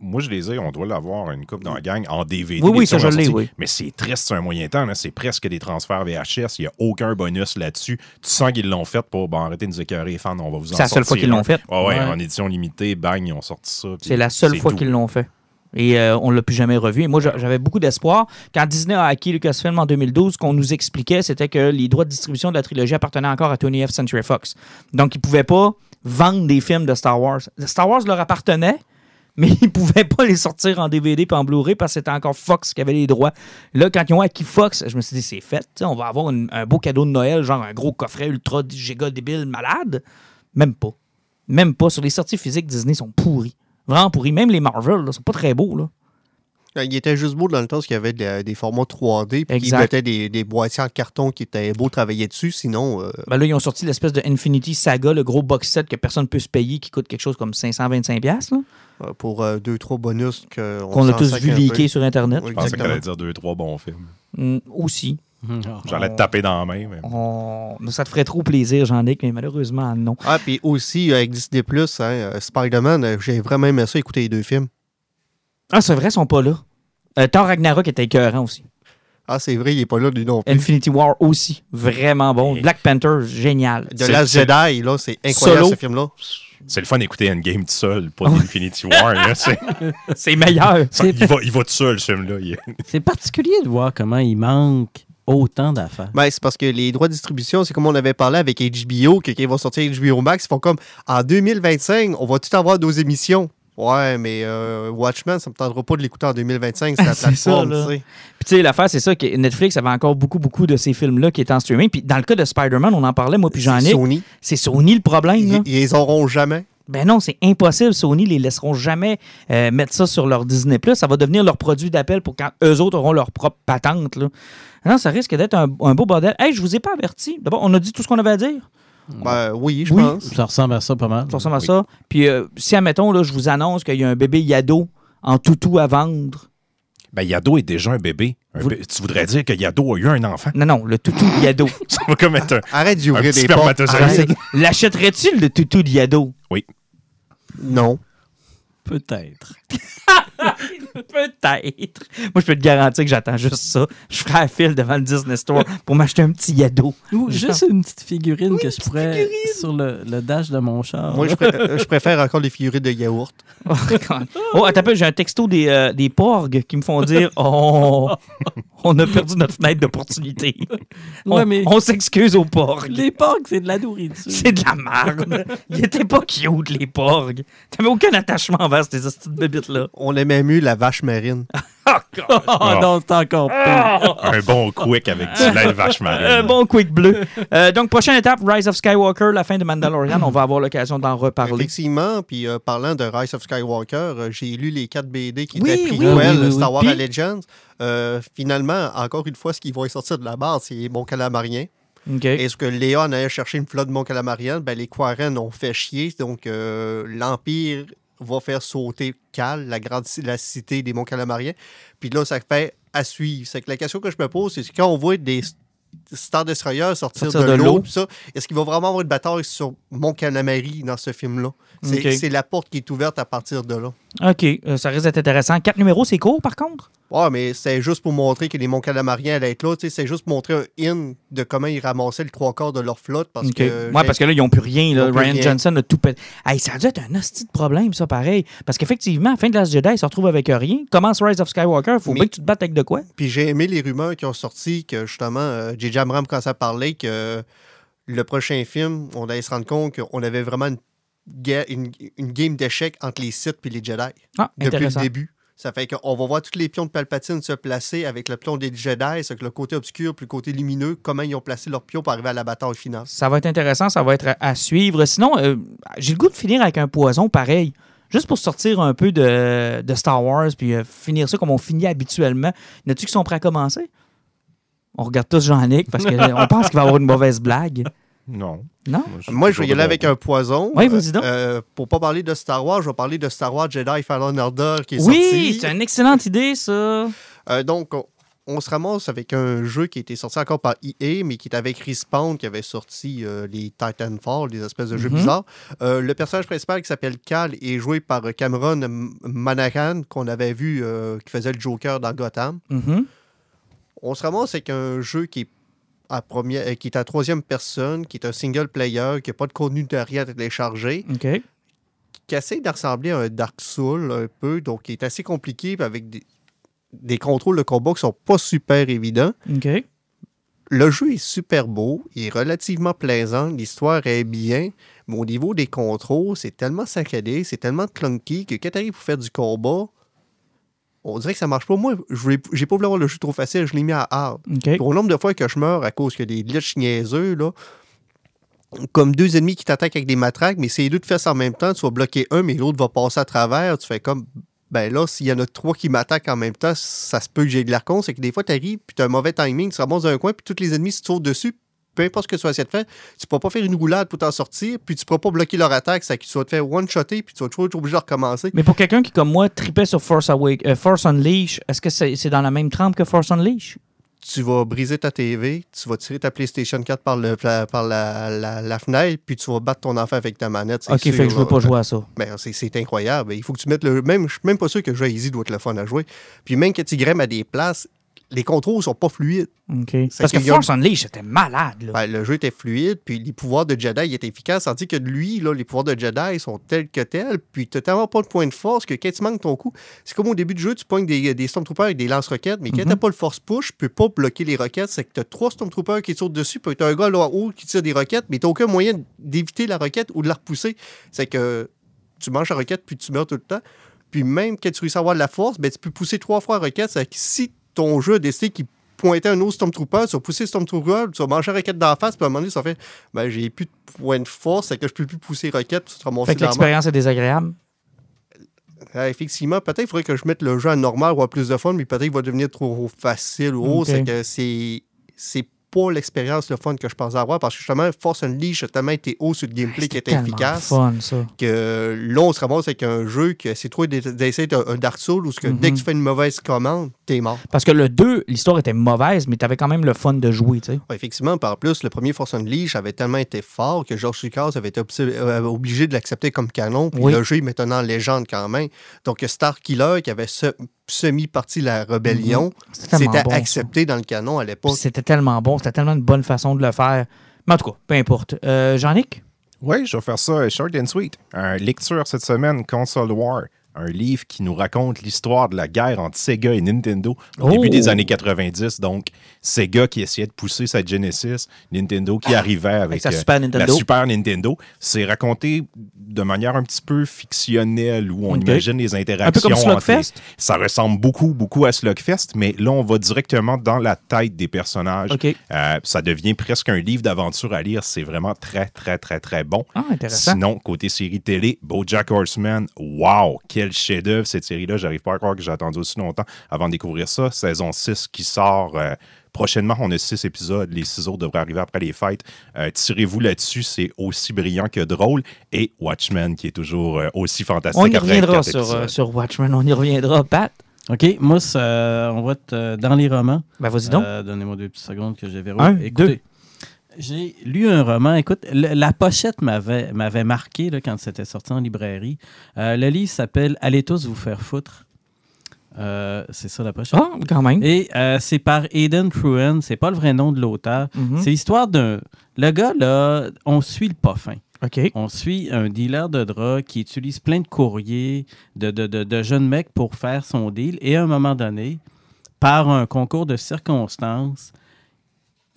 moi, je les ai, on doit l'avoir une coupe dans la gang en DVD. Oui, oui, ça, je l'ai, oui. Mais c'est triste, c'est un moyen temps. C'est presque des transferts VHS. Il n'y a aucun bonus là-dessus. Tu sens qu'ils l'ont fait pour bon, arrêter de nous écœurer les fans. On va vous en C'est la seule fois qu'ils l'ont fait. Ouais, ouais, Ouais. en édition limitée, bang, ils ont sorti ça. C'est la seule fois qu'ils l'ont fait. Et euh, on ne l'a plus jamais revu. Et moi, j'a- j'avais beaucoup d'espoir. Quand Disney a acquis Lucasfilm en 2012, ce qu'on nous expliquait, c'était que les droits de distribution de la trilogie appartenaient encore à 20th Century Fox. Donc, ils ne pouvaient pas vendre des films de Star Wars. Star Wars leur appartenait, mais ils ne pouvaient pas les sortir en DVD et en Blu-ray parce que c'était encore Fox qui avait les droits. Là, quand ils ont acquis Fox, je me suis dit, c'est fait. On va avoir une- un beau cadeau de Noël, genre un gros coffret ultra giga débile malade. Même pas. Même pas. Sur les sorties physiques, Disney sont pourris. Vraiment pourris. Même les Marvel, là, sont pas très beaux. Là. Euh, Il était juste beau dans le temps parce qu'il y avait de- des formats 3D, puis ils mettaient des, des boîtiers en carton qui étaient beaux travailler dessus. Sinon, euh, Ben là, ils ont sorti l'espèce de Infinity Saga, le gros box set que personne ne peut se payer, qui coûte quelque chose comme 525$, piastres, là, pour euh, deux, trois bonus qu'on a tous vu leaker sur Internet. Oui, Je pensais que Exactement. t'allais dire deux, trois bons films. Mm, aussi. J'allais te taper dans la main. Mais... On- mais Ça te ferait trop plaisir, Jean-Nic, mais malheureusement, non. Ah, puis aussi, euh, avec Disney+, hein, euh, Spider-Man, euh, j'ai vraiment aimé ça, écouter les deux films. Ah, c'est vrai, ils sont pas là. Euh, Thor Ragnarok était écœurant aussi. Ah, c'est vrai, il est pas là, lui non plus. Infinity War aussi, vraiment bon. Et- Black Panther, génial. De c'est- Jedi, là, c'est incroyable, Solo. ce film-là. C'est le fun d'écouter Endgame tout seul, pas d'Infinity War. là, c'est- C'est meilleur. C'est il, va, il va tout seul, ce film-là. Il- c'est particulier de voir comment il manque autant d'affaires. Ben, c'est parce que les droits de distribution, c'est comme on avait parlé avec HBO, que quand ils vont sortir HBO Max, ils font comme en 2025, on va tout avoir nos émissions. Ouais, mais euh, Watchmen, ça me tentera pas de l'écouter en 2025, c'est la C'est ça, plateforme, là. tu sais. Puis tu sais, l'affaire, c'est ça, que Netflix avait encore beaucoup, beaucoup de ces films-là qui étaient en streaming. Puis dans le cas de Spider-Man, on en parlait, moi puis C'est Jean-Nic. Sony, C'est Sony le problème, là. ils, ils les auront jamais. Ben non, c'est impossible. Sony les laisseront jamais euh, mettre ça sur leur Disney+. Ça va devenir leur produit d'appel pour quand eux autres auront leur propre patente. Là. Non, ça risque d'être un, un beau bordel. Hey, je vous ai pas averti. D'abord, on a dit tout ce qu'on avait à dire. Ben oui, je Oui. pense. Ça ressemble à ça pas mal. Ça ressemble à Oui. ça. Puis euh, si, admettons, là, je vous annonce qu'il y a un bébé Yado en toutou à vendre. Ben, Yado est déjà un bébé. Un Vous- bé- Tu voudrais dire que Yado a eu un enfant? Non, non, le toutou de Yado. Ça va comme être un, Arrête d'y un ouvrir petit des portes. L'achèterais-tu, le toutou de Yado? Non. Peut-être. Peut-être. Moi, je peux te garantir que j'attends juste ça. Je ferai un fil devant le Disney Store pour m'acheter un petit Yado. Ou juste une petite figurine que je pourrais sur le, le dash de mon char. Moi, je, pré- je préfère encore les figurines de yaourt. Oh, oh attends j'ai un texto des, euh, des porgs qui me font dire Oh, on a perdu notre fenêtre d'opportunité. On s'excuse aux porgs. Les porcs, c'est de la nourriture. C'est de la merde. Ils étaient pas cute, les porgs. T'avais aucun attachement envers ces petites On aimait mieux la vache marine. Oh non, c'est encore pire. Un bon quick avec du lait de vache marine. Un bon quick bleu. Euh, donc, prochaine étape, Rise of Skywalker, la fin de Mandalorian. On va avoir l'occasion d'en reparler. Effectivement, puis euh, parlant de Rise of Skywalker, euh, j'ai lu les quatre BD qui Oui, étaient oui. prequel oui, oui, Star. Wars Puis- Legends. Euh, finalement, encore une fois, ce qui va sortir de la base, c'est Mon Calamarien. OK. Est-ce que Léa en allait chercher une flotte de Mon Calamarien? Ben, les Quarren ont fait chier, donc euh, l'Empire va faire sauter Cal, la grande la cité des Monts Calamariens. Puis là, ça fait à suivre. C'est que la question que je me pose, c'est quand on voit des Star Destroyers sortir, Sortir de, de l'eau, ça, est-ce qu'il va vraiment avoir une bataille sur Mont Calamari dans ce film-là? C'est la porte qui est ouverte à partir de là. OK, euh, ça risque d'être intéressant. Quatre numéros, c'est court, par contre? Ouais, mais c'est juste pour montrer que les Monts Calamariens allaient être là. tu sais, C'est juste pour montrer un in de comment ils ramassaient le trois quarts de leur flotte. Parce que, ouais, parce que là, ils n'ont plus rien. Là. Ils Ryan rien. Johnson a tout pété. Hey, ça a dû être un hostie de problème, ça, pareil. Parce qu'effectivement, à la fin de Last Jedi, il se retrouve avec rien. Commence Rise of Skywalker, faut Mais- bien que tu te battes avec de quoi? Puis j'ai aimé les rumeurs qui ont sorti que justement, euh, J.J. Abrams commençait à parler que le prochain film, on allait se rendre compte qu'on avait vraiment une, une, une game d'échecs entre les Sith et les Jedi Ah, depuis le début. Ça fait qu'on va voir tous les pions de Palpatine se placer avec le pion des Jedi, c'est que le côté obscur puis le côté lumineux, comment ils ont placé leurs pions pour arriver à la bataille finale. Ça va être intéressant, ça va être à, suivre. Sinon, euh, j'ai le goût de finir avec un poison pareil. Juste pour sortir un peu de, de Star Wars puis euh, finir ça comme on finit habituellement. A-tu qui sont prêts à commencer? On regarde tous Jean-Nic parce qu'on pense qu'il va avoir une mauvaise blague. Non. Non? Moi, je vais y aller avec un poison. Oui, vas-y donc. Euh, pour pas parler de Star Wars, je vais parler de Star Wars Jedi Fallen Order qui est Oui, sorti. c'est une excellente idée, ça. Euh, donc, on, on se ramasse avec un jeu qui a été sorti encore par EA, mais qui est avec Respawn, qui avait sorti euh, les Titanfall, des espèces de jeux Mhm. bizarres. Euh, le personnage principal qui s'appelle Cal est joué par Cameron M- Monaghan, qu'on avait vu, euh, qui faisait le Joker dans Gotham. Mhm. On se ramasse avec un jeu qui est à, première, euh, qui est à troisième personne, qui est un single player, qui n'a pas de contenu derrière à télécharger, qui essaie de ressembler à un Dark Souls un peu, donc qui est assez compliqué avec des, des contrôles de combat qui sont pas super évidents. Le jeu est super beau, il est relativement plaisant, l'histoire est bien, mais au niveau des contrôles, c'est tellement saccadé, c'est tellement clunky que quand tu arrives pour faire du combat, on dirait que ça marche pas. Moi, j'ai pas voulu avoir le jeu trop facile, je l'ai mis à hard. OK. Pour le nombre de fois que je meurs à cause que des glitches niaiseux, là, comme deux ennemis qui t'attaquent avec des matraques, mais si les deux te fessent en même temps, tu vas bloquer un, mais l'autre va passer à travers, tu fais comme. Ben là, s'il y en a trois qui m'attaquent en même temps, ça se peut que j'ai de l'air con. C'est que des fois, tu arrives, puis tu as un mauvais timing, tu te ramasses dans un coin, puis tous les ennemis, tu sautes dessus, peu importe ce que tu vas essayer de faire, tu ne pourras pas faire une roulade pour t'en sortir, puis tu ne pourras pas bloquer leur attaque. Que tu vas te faire one-shotter, puis tu vas toujours être obligé de recommencer. Mais pour quelqu'un qui, comme moi, tripait sur Force, Awake, euh, Force Unleash, est-ce que c'est dans la même trempe que Force Unleash? tu vas briser ta TV, tu vas tirer ta PlayStation 4 par, le, par la, la- la fenêtre, puis tu vas battre ton enfant avec ta manette. OK, sûr, fait que je veux pas jouer à ça. Ben, c'est- c'est incroyable. Il faut que tu mettes le. Même, je suis même pas sûr que le jeu Easy doit être le fun à jouer. Puis même que tu grimmes à des places, les contrôles sont pas fluides. Parce que y a- Force Unleash, c'était malade, là. Ben, le jeu était fluide, puis les pouvoirs de Jedi étaient efficaces, tandis que lui, là, les pouvoirs de Jedi sont tels que tels, puis tu tellement pas de point de force que quand tu manques ton coup, c'est comme au début du jeu, tu pognes des, des Stormtroopers avec des lance-roquettes, mais quand Mhm. t'as pas le force push, tu peux pas bloquer les roquettes, c'est que t'as trois Stormtroopers qui sautent dessus, puis t'as un gars là en haut qui tire des roquettes, mais t'as aucun moyen d'éviter la roquette ou de la repousser. C'est que tu manges la roquette, puis tu meurs tout le temps. Puis même quand tu réussis à avoir de la force, ben, tu peux pousser trois fois la roquette, c'est que si ton jeu a décidé qu'il pointait un autre Stormtrooper, tu vas pousser le Stormtrooper, tu vas manger la roquette d'en face, puis à un moment donné, ça fait ben, j'ai plus de point de force, c'est que je peux plus pousser puis tu te Fait que l'expérience est désagréable. Effectivement, peut-être qu'il faudrait que je mette le jeu à normal pour avoir plus de fun, mais peut-être qu'il va devenir trop facile ou autre. Ok. C'est que c'est. Pas l'expérience le fun que je pensais avoir parce que justement, Force Unleashed a tellement été haut sur le gameplay qui C'était était efficace fun, ça. que là, on se ramasse avec un jeu que c'est trop d'e- d'essayer un Dark Souls où ce que dès Mhm. que tu fais une mauvaise commande, t'es mort. Parce que le 2, l'histoire était mauvaise, mais t'avais quand même le fun de jouer, tu sais. Ouais, effectivement, par plus, le premier Force Unleashed avait tellement été fort que George Lucas avait été euh, obligé de l'accepter comme canon. Puis Oui. le jeu est maintenant en légende quand même. Donc, Star Killer, qui avait se- semi-parti la rébellion, C'était tellement c'était ça. accepté dans le canon à l'époque. C'était tellement bon, tellement une bonne façon de le faire. Mais en tout cas, peu importe. Euh, Jean-Nic? Oui, je vais faire ça short and sweet. Euh, lecture cette semaine, Console War. Un livre qui nous raconte l'histoire de la guerre entre Sega et Nintendo au Oh! début des années 90. Donc, Sega qui essayait de pousser sa Genesis, Nintendo qui arrivait avec, euh, Super la Nintendo. Super Nintendo. C'est raconté de manière un petit peu fictionnelle où on imagine les Un interactions. peu comme les- Slugfest? Ça ressemble beaucoup, beaucoup à Slugfest, mais là, on va directement dans la tête des personnages. Euh, ça devient presque un livre d'aventure à lire. C'est vraiment très, très, très, très bon. Ah, intéressant. Sinon, côté série télé, BoJack Horseman, wow, quel chef-d'œuvre cette série-là. J'arrive pas à croire que j'ai attendu aussi longtemps avant de découvrir ça. Saison 6 qui sort euh, prochainement. On a six épisodes. Les six autres devraient arriver après les fêtes. Euh, Tirez-vous là-dessus, c'est aussi brillant que drôle. Et Watchmen qui est toujours euh, aussi fantastique. On y reviendra sur, euh, Watchmen. On y reviendra. Pat, OK, moi, ça- on va être euh, dans les romans. ben vas-y donc. Euh, Donnez-moi deux petites secondes que j'ai Un, verrouillé. Écoutez, j'ai lu un roman. Écoute, le- la pochette m'avait m'avait marqué là, quand c'était sorti en librairie. Euh, le livre s'appelle Allez tous vous faire foutre. Euh, c'est ça la pochette. Ah, quand même. Et euh, c'est par Aidan Truen. C'est pas le vrai nom de l'auteur. Mhm. C'est l'histoire d'un. Le gars, là, on suit le pas fin. OK. On suit un dealer de drogue qui utilise plein de courriers de, de, de- de jeunes mecs pour faire son deal. Et à un moment donné, par un concours de circonstances,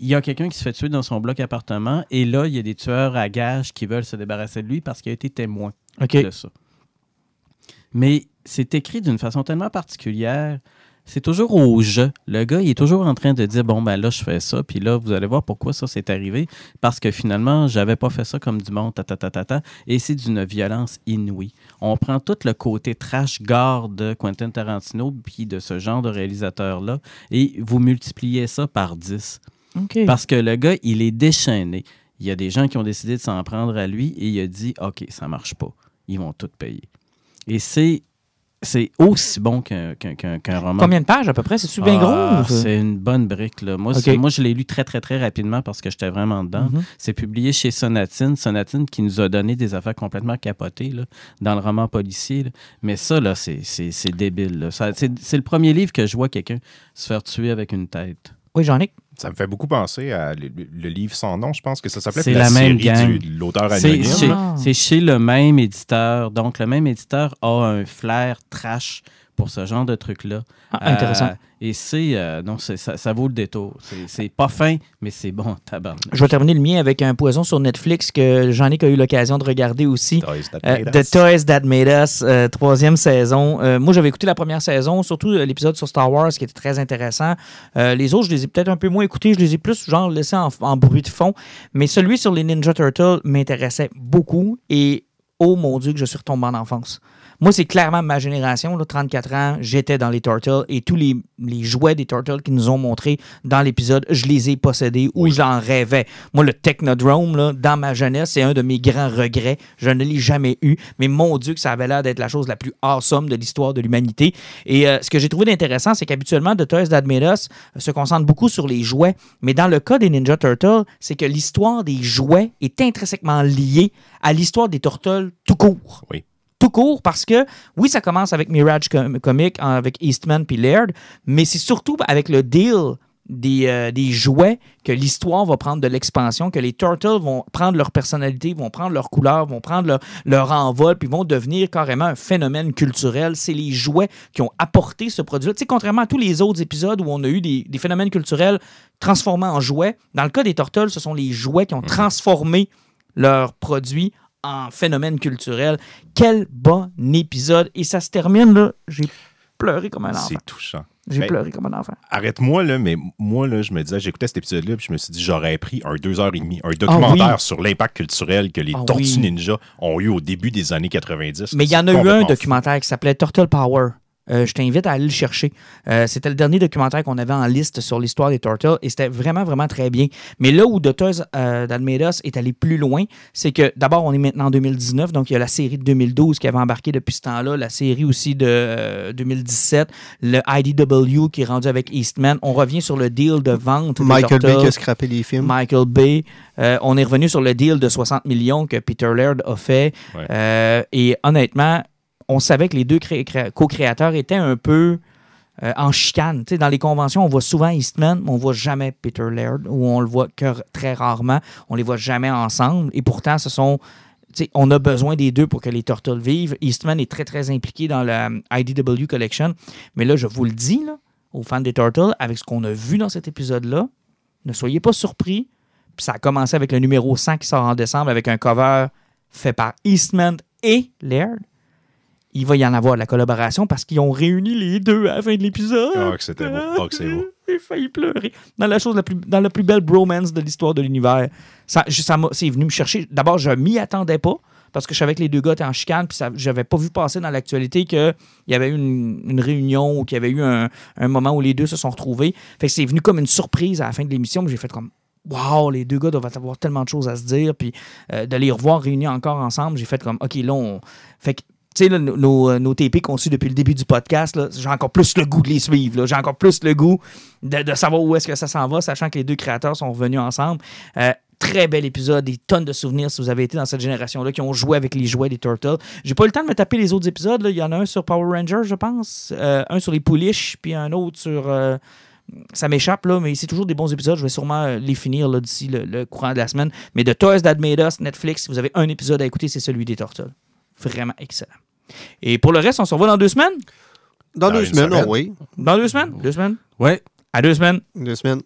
il y a quelqu'un qui se fait tuer dans son bloc appartement. Et là, il y a des tueurs à gages qui veulent se débarrasser de lui parce qu'il a été témoin de ça. Mais c'est écrit d'une façon tellement particulière. C'est toujours au jeu. Le gars, il est toujours en train de dire Bon, ben là, je fais ça, puis là, vous allez voir pourquoi ça s'est arrivé. Parce que finalement, j'avais pas fait ça comme du monde, ta, ta, ta, ta, ta. Et c'est d'une violence inouïe. On prend tout le côté trash gore de Quentin Tarantino, puis de ce genre de réalisateur-là, et vous multipliez ça par 10. Parce que le gars, il est déchaîné. Il y a des gens qui ont décidé de s'en prendre à lui et il a dit OK, ça marche pas. Ils vont tout payer. Et c'est. C'est aussi bon qu'un roman. Combien de pages à peu près? C'est-tu bien Ah, gros? C'est une bonne brique. Là. Moi, moi, je l'ai lu très, très, très rapidement parce que j'étais vraiment dedans. Mhm. C'est publié chez Sonatine. Sonatine qui nous a donné des affaires complètement capotées là, dans le roman policier. là. Mais ça, là, c'est débile. c'est le premier livre que je vois quelqu'un se faire tuer avec une tête. Oui, Jean-Nic. Ça me fait beaucoup penser à le, le livre sans nom, je pense que ça s'appelait C'est la, la même série du- de l'auteur C'est anonyme. chez, Ah. c'est chez le même éditeur. Donc, le même éditeur a un flair trash pour ce genre de truc-là. Ah, intéressant. Euh, et c'est. euh, non, c'est- ça, ça vaut le détour. C'est- C'est pas fin, mais c'est bon, tabarnak. Je vais terminer le mien avec un poison sur Netflix que Jean-Nic a eu l'occasion de regarder aussi. Toys That Euh, Made The Us. Toys That Made Us, euh, troisième saison. Euh, moi, j'avais écouté la première saison, surtout euh, l'épisode sur Star Wars qui était très intéressant. Euh, les autres, je les ai peut-être un peu moins écoutés, je les ai plus genre laissés en, en bruit de fond. Mais celui sur les Ninja Turtles m'intéressait beaucoup et oh mon Dieu que je suis retombé en enfance. Moi, c'est clairement ma génération, là, 34 ans, j'étais dans les Turtles et tous les, les jouets des Turtles qu'ils nous ont montrés dans l'épisode, je les ai possédés ou j'en rêvais. Moi, le Technodrome, là, dans ma jeunesse, c'est un de mes grands regrets. Je ne l'ai jamais eu, mais mon Dieu que ça avait l'air d'être la chose la plus awesome de l'histoire de l'humanité. Et euh, ce que j'ai trouvé d'intéressant, c'est qu'habituellement, The Toys That Made Us se concentre beaucoup sur les jouets, mais dans le cas des Ninja Turtles, c'est que l'histoire des jouets est intrinsèquement liée à l'histoire des Turtles tout court Oui. Tout court parce que, oui, ça commence avec Mirage Com- Comic, avec Eastman puis Laird, mais c'est surtout avec le deal des, euh, des jouets que l'histoire va prendre de l'expansion, que les Turtles vont prendre leur personnalité, vont prendre leur couleur, vont prendre leur, leur envol, puis vont devenir carrément un phénomène culturel. C'est les jouets qui ont apporté ce produit-là. Tu sais, contrairement à tous les autres épisodes où on a eu des, des phénomènes culturels transformés en jouets, dans le cas des Turtles, ce sont les jouets qui ont transformé leur produit en phénomène culturel. Quel bon épisode. Et ça se termine, là, j'ai pleuré comme un enfant. C'est touchant. J'ai Ben, pleuré comme un enfant. Arrête-moi, là, mais moi, là, je me disais, j'écoutais cet épisode-là, puis je me suis dit, j'aurais pris un deux heures et demie, un documentaire Ah oui. sur l'impact culturel que les Ah Tortues oui. Ninja ont eu au début des années 90. Mais il y en a eu un documentaire qui s'appelait Turtle Power. Euh, je t'invite à aller le chercher. Euh, c'était le dernier documentaire qu'on avait en liste sur l'histoire des Turtles et c'était vraiment, vraiment très bien. Mais là où The Toys euh, That Made Us est allé plus loin, c'est que d'abord, on est maintenant en 2019, donc il y a la série de 2012 qui avait embarqué depuis ce temps-là, la série aussi de euh, 2017, le IDW qui est rendu avec Eastman. On revient sur le deal de vente. des Michael Bay qui a scrappé les films. Michael Bay. Euh, on est revenu sur le deal de 60 millions que Peter Laird a fait. Ouais. Euh, et honnêtement, on savait que les deux cré- cré- co-créateurs étaient un peu euh, en chicane. Dans les conventions, on voit souvent Eastman, mais on voit jamais Peter Laird, ou on le voit que très rarement. On les voit jamais ensemble. Et pourtant, ce sont on a besoin des deux pour que les Turtles vivent. Eastman est très, très impliqué dans la IDW Collection. Mais là, je vous le dis, aux fans des Turtles, avec ce qu'on a vu dans cet épisode-là, ne soyez pas surpris. Ça a commencé avec le numéro 100 qui sort en décembre avec un cover fait par Eastman et Laird. Il va y en avoir de la collaboration parce qu'ils ont réuni les deux à la fin de l'épisode. Ah, que c'était beau. Ah, que c'est beau. J'ai failli pleurer. Dans la chose la plus, dans la plus belle bromance de l'histoire de l'univers. Ça, ça m'a- c'est venu me chercher. D'abord, je m'y attendais pas parce que je savais que les deux gars étaient en chicane, puis j'avais pas vu passer dans l'actualité qu'il y avait eu une, une réunion ou qu'il y avait eu un, un moment où les deux se sont retrouvés. Fait que c'est venu comme une surprise à la fin de l'émission, j'ai fait comme Wow, les deux gars doivent avoir tellement de choses à se dire, puis euh, de les revoir réunis encore ensemble, j'ai fait comme OK, là, on. Fait que tu sais, là, nos, nos, nos TP qu'on suit depuis le début du podcast, j'ai encore plus le goût de les suivre. J'ai encore plus le goût de, savoir où est-ce que ça s'en va, sachant que les deux créateurs sont revenus ensemble. Euh, très bel épisode, des tonnes de souvenirs si vous avez été dans cette génération-là qui ont joué avec les jouets des Turtles. J'ai pas eu le temps de me taper les autres épisodes. Il y en a un sur Power Rangers, je pense, euh, un sur les Pouliches, puis un autre sur. euh, ça m'échappe, là, mais c'est toujours des bons épisodes. Je vais sûrement euh, les finir d'ici le, le courant de la semaine. Mais de Toys That Made Us, Netflix, si vous avez un épisode à écouter, c'est celui des Turtles. Vraiment excellent. Et pour le reste, on se revoit dans deux semaines? Dans, Dans deux semaines, semaine. oh oui. Dans deux semaines? Deux semaines? Ouais. À deux semaines. Deux semaines.